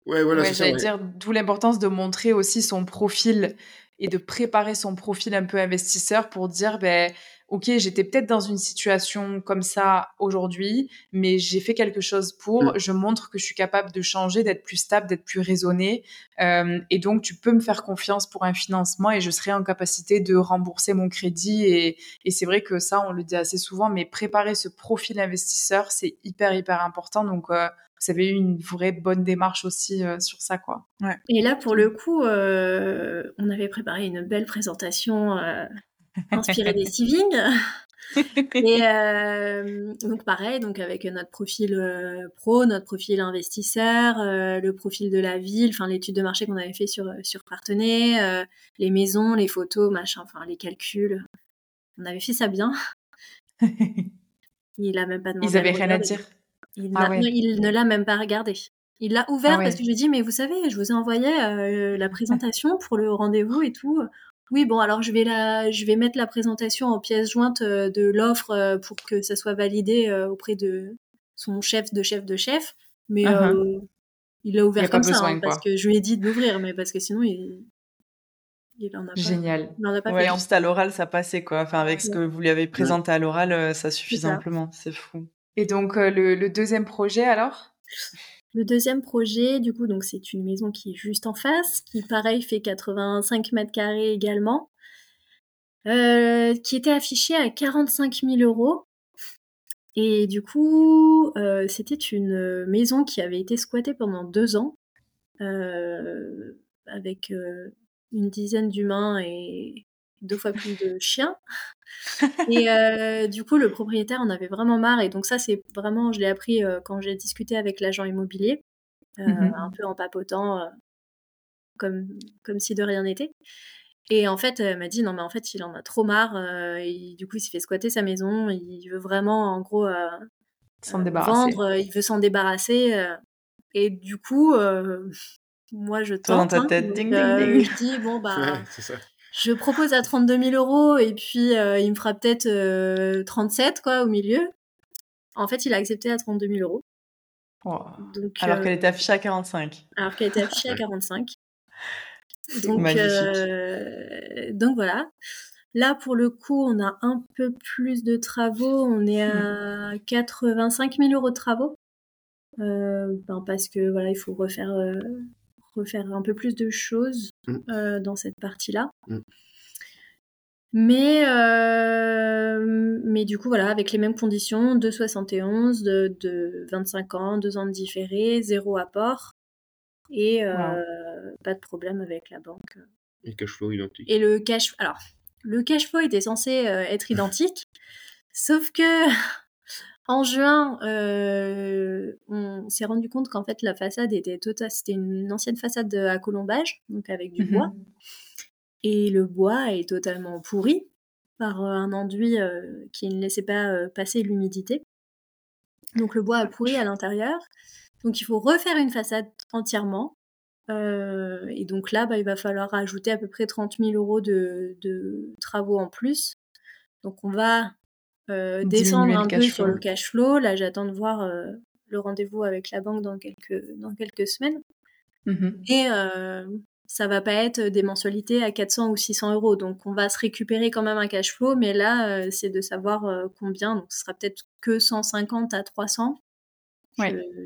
Ouais, voilà, ouais, j'allais dire d'où l'importance de montrer aussi son profil et de préparer son profil un peu investisseur pour dire ben ok, j'étais peut-être dans une situation comme ça aujourd'hui, mais j'ai fait quelque chose pour, mm. je montre que je suis capable de changer, d'être plus stable, d'être plus raisonné. Euh, et donc, tu peux me faire confiance pour un financement et je serai en capacité de rembourser mon crédit. Et, et c'est vrai que ça, on le dit assez souvent, mais préparer ce profil investisseur, c'est hyper, hyper important. Donc, euh, vous avez eu une vraie bonne démarche aussi euh, sur ça, quoi. Ouais. Et là, pour le coup, euh, on avait préparé une belle présentation euh, inspiré des Siving. et donc pareil, donc avec notre profil pro, notre profil investisseur, le profil de la ville, enfin l'étude de marché qu'on avait fait sur sur Partenay, les maisons, les photos, machin, enfin les calculs. On avait fait ça bien. il a même pas demandé. Ils avaient rien à dire. Il, ah il ne l'a même pas regardé. Il l'a ouvert ah parce que je lui ai dit mais vous savez, je vous ai envoyé la présentation pour le rendez-vous et tout. Oui, bon, alors je vais, la, je vais mettre la présentation en pièce jointe euh, de l'offre euh, pour que ça soit validé euh, auprès de son chef de chef de chef. Mais uh-huh. il l'a ouvert comme ça, hein, parce que je lui ai dit de l'ouvrir, mais parce que sinon, il, il en a pas. Génial. Il en a pas ouais, fait. à l'oral, ça passait, quoi. Enfin, avec ce que vous lui avez présenté à l'oral, ça suffit simplement. C'est fou. Et donc, le deuxième projet, alors? Le deuxième projet, du coup, donc c'est une maison qui est juste en face, qui pareil fait 85 mètres carrés également, euh, qui était affichée à 45 000 euros. Et du coup, euh, c'était une maison qui avait été squattée pendant deux ans, euh, avec une dizaine d'humains et deux fois plus de chiens. et euh, du coup, le propriétaire en avait vraiment marre. Et donc ça, c'est vraiment, je l'ai appris euh, quand j'ai discuté avec l'agent immobilier, euh, mmh un peu en papotant, comme, comme si de rien n'était. Et en fait, elle m'a dit non, mais en fait, il en a trop marre. et du coup, il s'est fait squatter sa maison. Il veut vraiment, en gros, s'en débarrasser. vendre. il veut s'en débarrasser. et du coup, moi, je tente. Dans ta tête, hein, ding, ding, ding. Je dis bon bah. ça je propose à 32 000 euros et puis euh, il me fera peut-être 37 euh, quoi au milieu. En fait, il a accepté à 32 000 euros. Donc, alors qu'elle était affichée à 45. Alors qu'elle était affichée à 45. Donc, euh, donc voilà. Là, pour le coup, on a un peu plus de travaux. On est à 85 000 euros de travaux. Ben parce que voilà, il faut refaire refaire un peu plus de choses mmh. euh, dans cette partie-là. Mmh. Mais, euh, mais du coup, voilà, avec les mêmes conditions, 2,71, de, de 25 ans, 2 ans de différé, zéro apport, et euh, pas de problème avec la banque. Et le cash flow identique. Et le cash, alors, le cash flow était censé être identique, sauf que en juin, euh, on s'est rendu compte qu'en fait la façade était totale. C'était une ancienne façade à colombage, donc avec du bois. Mhm. Et le bois est totalement pourri par euh, un enduit euh, qui ne laissait pas passer l'humidité. Donc le bois a pourri à l'intérieur. Donc il faut refaire une façade entièrement. et donc là, bah, il va falloir ajouter à peu près 30 000 euros de, de travaux en plus. Donc on va euh, descendre un peu sur le cash flow. Là, j'attends de voir euh, le rendez-vous avec la banque dans quelques, dans quelques semaines. Mmh Et euh, ça va pas être des mensualités à 400 ou 600 euros. Donc, on va se récupérer quand même un cash flow. Mais là, c'est de savoir combien. Donc, ce sera peut-être que 150 à 300,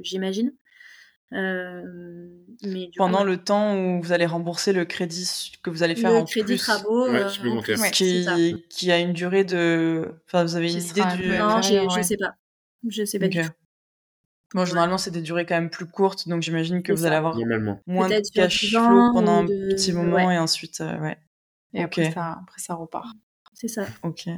j'imagine. Euh, mais Pendant le temps où vous allez rembourser le crédit que vous allez faire le en crédit travaux, ouais, euh, qui, qui, a une durée de. Enfin, vous avez une idée du. Non, je sais pas. Je sais pas du tout. Bon, généralement, c'est des durées quand même plus courtes, donc j'imagine que vous allez avoir moins de cash flow pendant un petit moment et ensuite, euh, ouais. Et après, ça, après, ça repart. C'est ça. Ok.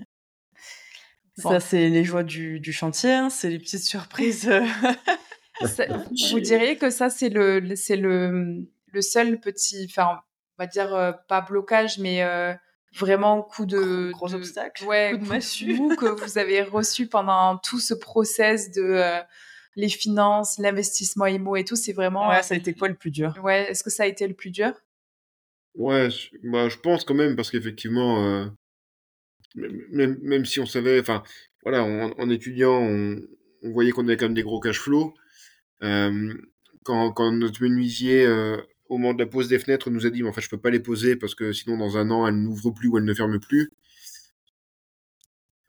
Ça, c'est les joies du, du chantier, hein, c'est les petites surprises. vous diriez que ça, c'est le, c'est le, le seul petit, enfin, on va dire euh, pas blocage, mais euh, vraiment coup de gros obstacle, ouais, coup de massue que vous avez reçu pendant tout ce process de euh, les finances, l'investissement IMO et tout, c'est vraiment. Ouais, ça a été quoi le plus dur? Ouais, est-ce que ça a été le plus dur? Ouais, bah, je pense quand même parce qu'effectivement, euh, même, même si on savait, enfin, voilà, en étudiant, on, on voyait qu'on avait quand même des gros cash flows. Euh, quand, quand notre menuisier euh, au moment de la pose des fenêtres, nous a dit, mais en fait, je peux pas les poser parce que sinon, dans un an, elles n'ouvrent plus ou elles ne ferment plus.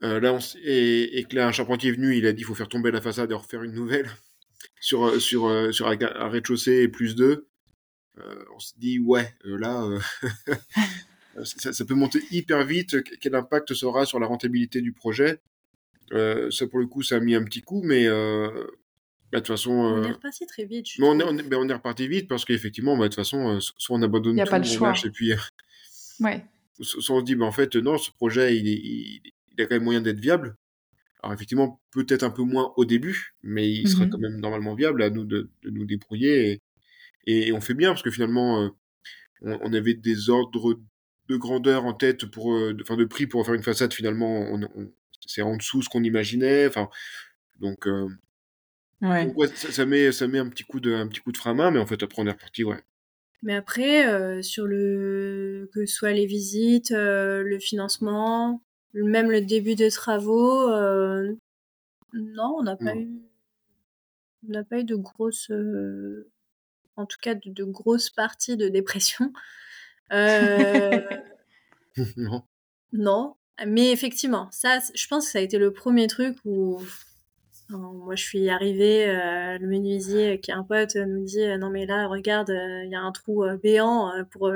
Euh, là, on et, et, que là, un charpentier est venu, il a dit, faut faire tomber la façade et refaire une nouvelle sur, euh, sur, euh, sur un, rez-de-chaussée et plus deux. Euh, on se dit, ouais, là, ça, ça, peut monter hyper vite. Quel impact ça aura sur la rentabilité du projet? Ça, pour le coup, ça a mis un petit coup, mais de toute façon, on est reparti très vite. on, est, on, est, ben, on est reparti vite parce qu'effectivement, bah, de toute façon, soit on abandonne tout, pas le choix. et puis ouais. soit on se dit, bah, en fait, non, ce projet, il, il, il a quand même moyen d'être viable. Alors effectivement, peut-être un peu moins au début, mais il sera mmh quand même normalement viable à nous de, de nous débrouiller. Et, et, on fait bien parce que finalement, euh, on, on, avait des ordres de grandeur en tête pour, euh, enfin de, de, prix pour faire une façade. Finalement, on, c'est en dessous ce qu'on imaginait. Enfin, donc euh, Ouais. Donc, ouais, ça, ça, met, ça met un petit coup de, un petit coup de frein à main, mais en fait, après, on est reparti, ouais. Mais après, euh, sur le, que ce soit les visites, euh, le financement, même le début des travaux, euh, non, on n'a pas eu, on n'a pas eu de grosses, euh, en tout cas, de, de, grosses parties de dépression. Euh, non. Non. Mais effectivement, ça, je pense que ça a été le premier truc où moi, je suis arrivée, euh, le menuisier qui est un pote nous dit euh, non mais là regarde, il y a un trou béant pour,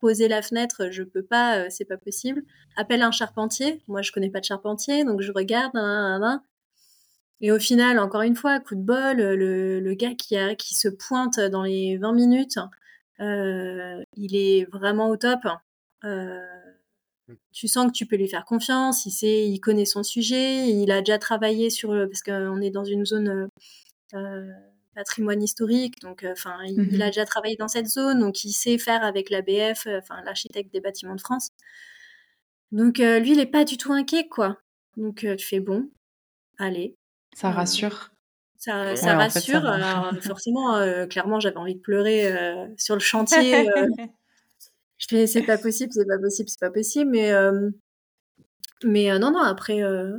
poser la fenêtre, je peux pas, c'est pas possible. Appelle un charpentier. Moi, je connais pas de charpentier, donc je regarde. Et au final, encore une fois, coup de bol, le, gars qui, se pointe dans les 20 minutes, euh, il est vraiment au top. Euh, tu sens que tu peux lui faire confiance, il sait, il connaît son sujet, il a déjà travaillé sur le, parce qu'on est dans une zone euh, patrimoine historique, donc enfin il, Mhm. il, a déjà travaillé dans cette zone, donc il sait faire avec l'ABF, enfin l'architecte des bâtiments de France. Donc euh, lui il est pas du tout inquiet quoi. Donc euh, tu fais bon, allez. Ça rassure. Ça, Ouais, ça en rassure. fait, ça va. Alors, forcément, euh, clairement, j'avais envie de pleurer euh, sur le chantier. euh. je fais, c'est pas possible, c'est pas possible, c'est pas possible. Mais, euh, mais euh, non, non, après, euh,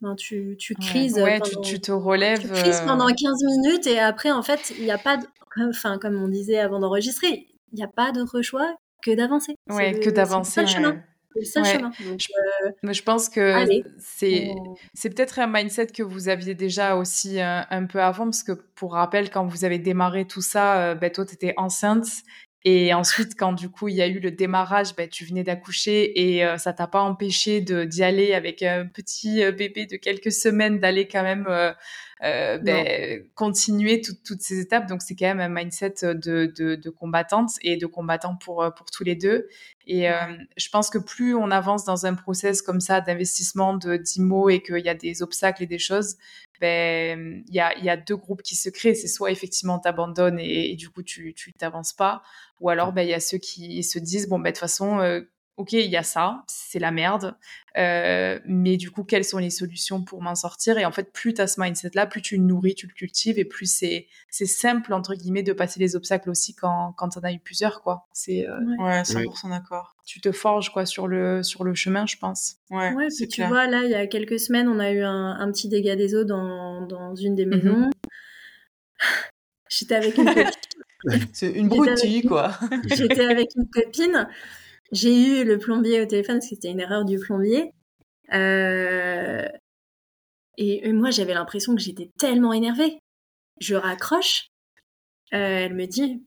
ben, tu, tu crises. Ouais, pendant, tu, tu, te relèves. Tu crises pendant 15 minutes et après, en fait, il n'y a pas de. Enfin, comme on disait avant d'enregistrer, il n'y a pas d'autre choix que d'avancer. Ouais, que d'avancer. C'est chemin. Ouais. Donc, je, je pense que c'est c'est peut-être un mindset que vous aviez déjà aussi un, un, peu avant, parce que pour rappel, quand vous avez démarré tout ça, ben, toi, tu étais enceinte. Et ensuite, quand du coup il y a eu le démarrage, ben, tu venais d'accoucher et euh, ça t'a pas empêché d'y aller avec un petit euh, bébé de quelques semaines, d'aller quand même euh, ben, continuer tout, toutes ces étapes. Donc c'est quand même un mindset de, de, de, combattante et de combattant pour, pour tous les deux. Et euh, je pense que plus on avance dans un process comme ça d'investissement de d'IMO et qu'il y a des obstacles et des choses, ben il y a, y a deux groupes qui se créent. C'est soit effectivement t'abandonnes et, et, du coup tu tu t'avances pas, ou alors ben il y a ceux qui se disent bon ben de toute façon euh, ok, il y a ça, c'est la merde, euh, mais du coup, quelles sont les solutions pour m'en sortir? Et en fait, plus tu as ce mindset-là, plus tu le nourris, tu le cultives, et plus c'est simple, entre guillemets, de passer les obstacles aussi quand, quand tu en as eu plusieurs, quoi. C'est euh, ouais, 100% d'accord. Tu te forges, quoi, sur le, sur le chemin, je pense. Ouais, ouais puis tu vois, là, il y a quelques semaines, on a eu un, un petit dégât des eaux dans, dans une des maisons. Mm -hmm. J'étais avec une copine. C'est une broutille, quoi. J'étais avec une copine j'ai eu le plombier au téléphone parce que c'était une erreur du plombier. Euh... Et, et, moi, j'avais l'impression que j'étais tellement énervée. Je raccroche. Euh, elle me dit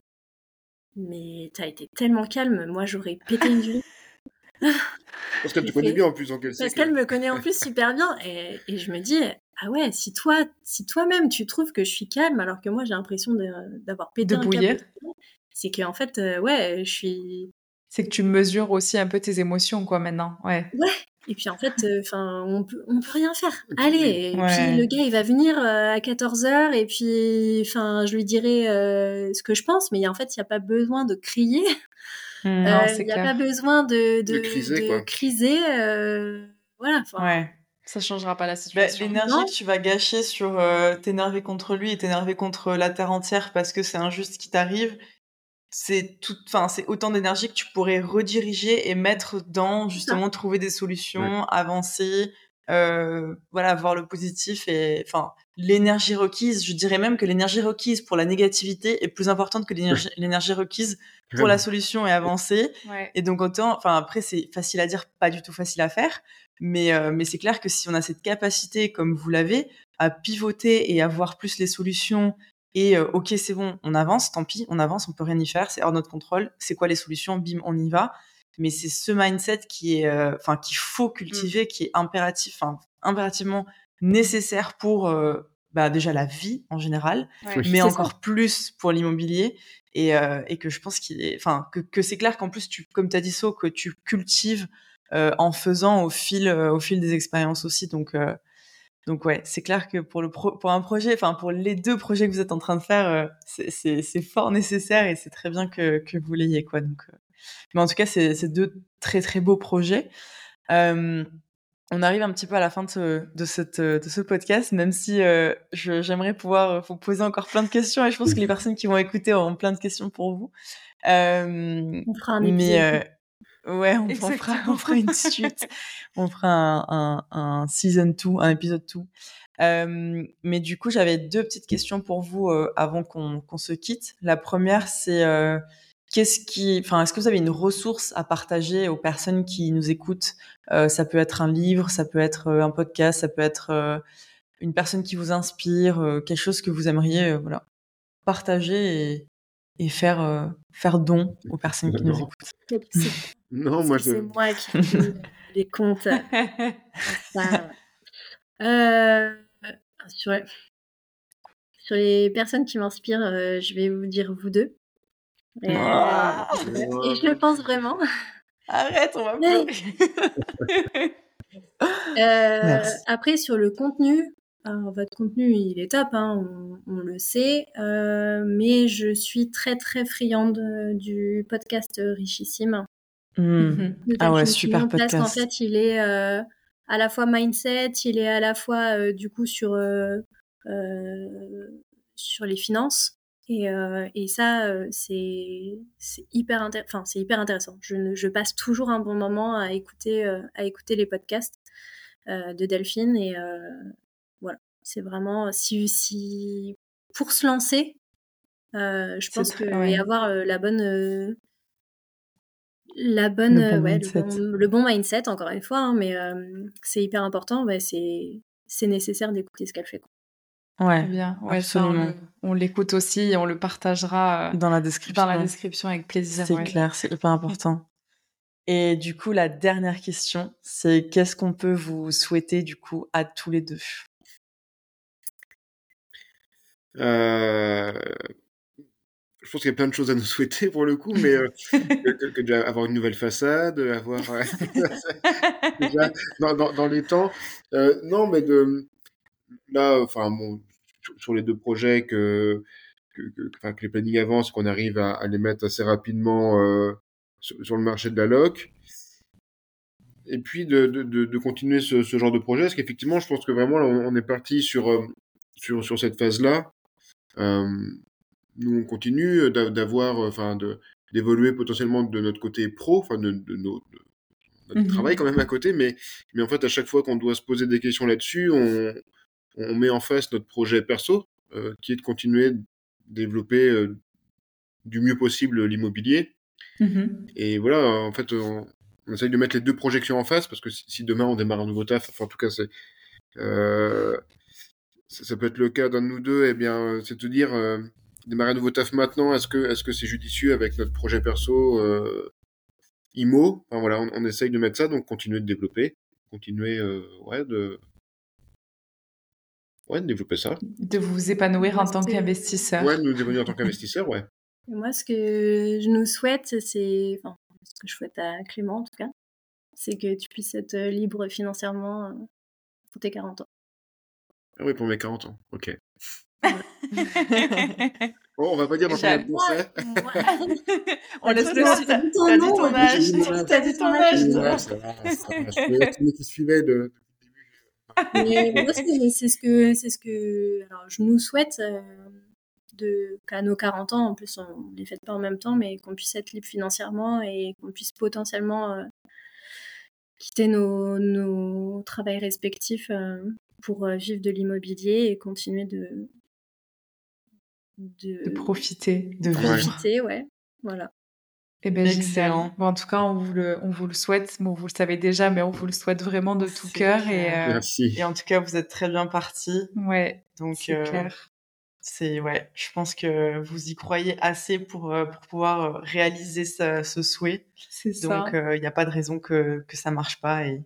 Mais t'as été tellement calme, moi j'aurais pété une vie. Parce qu'elle te connaît bien en plus. En Parce qu'elle me connaît en plus super bien. Et, et, je me dis Ah ouais, si toi, si toi-même tu trouves que je suis calme alors que moi j'ai l'impression d'avoir pété de un bouillir. c'est qu'en fait, euh, ouais, je suis c'est que tu mesures aussi un peu tes émotions, quoi, maintenant. Ouais. Ouais. Et puis en fait, enfin, euh, on peut, on peut rien faire. Allez. Et ouais. puis le gars, il va venir euh, à 14 h et puis, enfin, je lui dirai euh, ce que je pense, mais en fait, il n'y a pas besoin de crier. Mmh. Il n'y a pas besoin de, de, criser. voilà. Ouais. Ça changera pas la bah, situation. L'énergie que tu vas gâcher sur t'énerver contre lui et t'énerver contre la terre entière parce que c'est injuste ce qui t'arrive, c'est tout, enfin c'est autant d'énergie que tu pourrais rediriger et mettre dans justement trouver des solutions, avancer, euh, voilà, voir le positif et enfin l'énergie requise. Je dirais même que l'énergie requise pour la négativité est plus importante que l'énergie requise pour la solution et avancer. Et donc autant, enfin après c'est facile à dire, pas du tout facile à faire, mais euh, mais c'est clair que si on a cette capacité comme vous l'avez à pivoter et à voir plus les solutions et euh, ok, c'est bon, on avance, tant pis, on avance, on peut rien y faire, c'est hors notre contrôle. C'est quoi les solutions? Bim, on y va. Mais c'est ce mindset qui est, euh, enfin, qu'il faut cultiver, qui est impératif, enfin, impérativement nécessaire pour euh, bah, déjà la vie en général, mais encore plus pour l'immobilier. Et, et, que je pense qu'il est, enfin, que, que c'est clair qu'en plus, tu, comme tu as dit, So, que tu cultives en faisant au fil, au fil des expériences aussi. Donc, donc ouais, c'est clair que pour le pour un projet, enfin pour les deux projets que vous êtes en train de faire, euh, c'est fort nécessaire et c'est très bien que, que vous l'ayez quoi. Donc, euh, mais en tout cas, c'est deux très très beaux projets. Euh, on arrive un petit peu à la fin de ce, de cette, de ce podcast, même si j'aimerais pouvoir vous poser encore plein de questions et je pense que les personnes qui vont écouter auront plein de questions pour vous. on fera un épisode. Ouais, on, fera, on fera une suite. on fera un, un, un season 2, un épisode 2. Euh, mais du coup, j'avais deux petites questions pour vous euh, avant qu'on se quitte. La première, c'est euh, qu'est-ce qui, enfin, est-ce que vous avez une ressource à partager aux personnes qui nous écoutent? Euh, Ça peut être un livre, ça peut être un podcast, ça peut être une personne qui vous inspire, quelque chose que vous aimeriez, voilà, partager et, et faire faire don aux personnes qui nous écoutent. Non, moi je. C'est moi qui les comptes. euh, sur, sur, les personnes qui m'inspirent, euh, je vais vous dire vous deux. Et, ah. et je le pense vraiment. Arrête, on va pleurer. euh, après, sur le contenu, votre contenu, il est top, hein, on, le sait, euh, mais je suis très très friande du podcast Richissime. Mmh. Ah ouais, super podcast. en fait, il est euh, à la fois mindset, il est à la fois euh, du coup sur euh, sur les finances et, et ça c'est c'est hyper enfin c'est hyper intéressant. Je, je passe toujours un bon moment à écouter à écouter les podcasts de Delphine et voilà, c'est vraiment si si pour se lancer, je pense que et avoir la bonne la bonne, le bon, ouais, le, bon mindset, encore une fois, hein, mais euh, c'est hyper important. Ouais, c'est, c'est nécessaire d'écouter ce qu'elle fait. Quoi. Ouais, bien. Ouais, absolument. on, l'écoute aussi et on le partagera euh, dans la description. Dans la description avec plaisir. C'est clair, c'est hyper important. Et du coup, la dernière question, c'est qu'est-ce qu'on peut vous souhaiter du coup à tous les deux? Euh, pense qu'il y a plein de choses à nous souhaiter pour le coup, mais euh, que, déjà avoir une nouvelle façade, avoir déjà dans, dans, dans, les temps. Euh, non, mais de là, enfin bon, sur, les deux projets que que, que, que les plannings avancent, qu'on arrive à, à, les mettre assez rapidement euh, sur, le marché de la loc. Et puis de, de, de, continuer ce, ce, genre de projet, parce qu'effectivement, je pense que vraiment, on, on est parti sur, euh, sur, sur cette phase-là. Euh, nous on continue euh, d'avoir, euh, enfin, de d'évoluer potentiellement de notre côté pro, enfin de, de, notre mmh travail quand même à côté, mais, mais en fait à chaque fois qu'on doit se poser des questions là-dessus, on, on met en face notre projet perso, euh, qui est de continuer de développer du mieux possible l'immobilier. Mmh Et voilà, en fait, on, on, essaye de mettre les deux projections en face, parce que si, demain on démarre un nouveau taf, enfin en tout cas c'est... Euh, ça, ça, peut être le cas d'un de nous deux, et eh bien c'est de dire démarrer un nouveau taf maintenant, est-ce que est-ce que c'est judicieux avec notre projet perso euh, IMO Enfin voilà, on, on, essaye de mettre ça, donc continuer de développer, continuer euh, ouais de ouais de développer ça, de vous épanouir en tant qu'investisseur. Ouais, de nous épanouir en tant qu'investisseur, ouais. moi, ce que je nous souhaite, c'est enfin ce que je souhaite à Clément en tout cas, c'est que tu puisses être libre financièrement euh, pour tes 40 ans. Ah oui, pour mes 40 ans, ok. Bon, on va pas dire dans quel pensait. on laisse le T'as dit ton âge. T'as dit ton âge. Tu suivais de, mais moi, c'est ce que, c'est ce que, alors, je nous souhaite euh, de qu'à nos 40 ans, en plus, on ne les fait pas en même temps, mais qu'on puisse être libre financièrement et qu'on puisse potentiellement euh, quitter nos, nos travails respectifs euh, pour vivre de l'immobilier et continuer de, de, profiter, de profiter, ouais, voilà. Eh ben, excellent. en tout cas, on vous, le, on vous le souhaite. Bon, vous le savez déjà, mais on vous le souhaite vraiment de tout cœur. Et, euh, Merci. Et en tout cas, vous êtes très bien parti. Ouais. Donc, c'est euh, clair. C'est ouais. Je pense que vous y croyez assez pour euh, pour pouvoir réaliser ce, ce souhait. C'est ça. Donc, il n'y a pas de raison que que ça marche pas et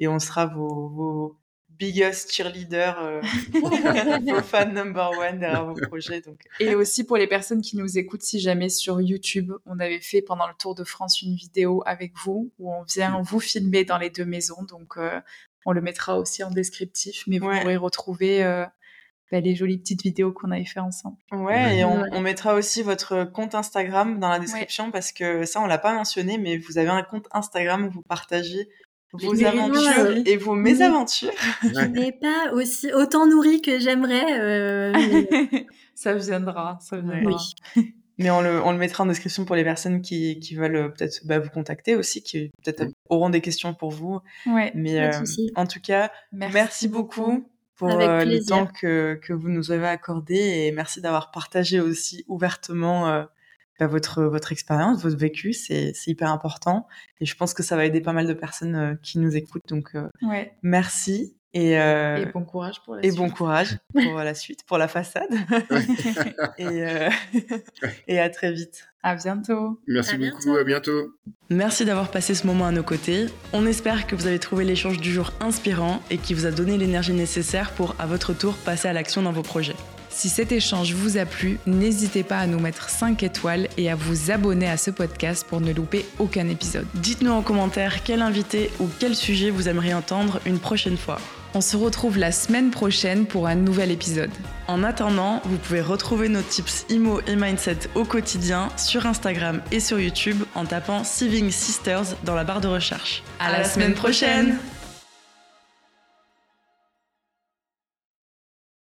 et on sera vos vos biggest cheerleader, euh, fans number one derrière vos projets. Donc. Et aussi pour les personnes qui nous écoutent, si jamais sur YouTube, on avait fait pendant le Tour de France une vidéo avec vous où on vient vous filmer dans les deux maisons. Donc euh, on le mettra aussi en descriptif, mais vous pourrez retrouver euh, bah, les jolies petites vidéos qu'on avait fait ensemble. Ouais, et on, mettra aussi votre compte Instagram dans la description parce que ça, on l'a pas mentionné, mais vous avez un compte Instagram où vous partagez vos aventures et vos mésaventures. Je n'ai pas aussi autant nourri que j'aimerais. Euh, ça viendra, ça viendra. Oui. Mais on le, on le, mettra en description pour les personnes qui, qui veulent euh, peut-être bah, vous contacter aussi, qui peut-être auront des questions pour vous. Ouais, Mais euh, en tout cas, merci, beaucoup pour le temps que, que vous nous avez accordé et merci d'avoir partagé aussi ouvertement bah, votre votre expérience, votre vécu, c'est hyper important. Et je pense que ça va aider pas mal de personnes euh, qui nous écoutent. Donc, euh, ouais. merci. Et, euh, et, bon courage pour la et suite. bon courage pour la suite, pour la façade. et, et à très vite. À bientôt. Merci beaucoup, à bientôt. Merci d'avoir passé ce moment à nos côtés. On espère que vous avez trouvé l'échange du jour inspirant et qui vous a donné l'énergie nécessaire pour, à votre tour, passer à l'action dans vos projets. Si cet échange vous a plu, n'hésitez pas à nous mettre 5 étoiles et à vous abonner à ce podcast pour ne louper aucun épisode. Dites-nous en commentaire quel invité ou quel sujet vous aimeriez entendre une prochaine fois. On se retrouve la semaine prochaine pour un nouvel épisode. En attendant, vous pouvez retrouver nos tips IMO et Mindset au quotidien sur Instagram et sur YouTube en tapant Saving Sisters dans la barre de recherche. À, la, semaine, prochaine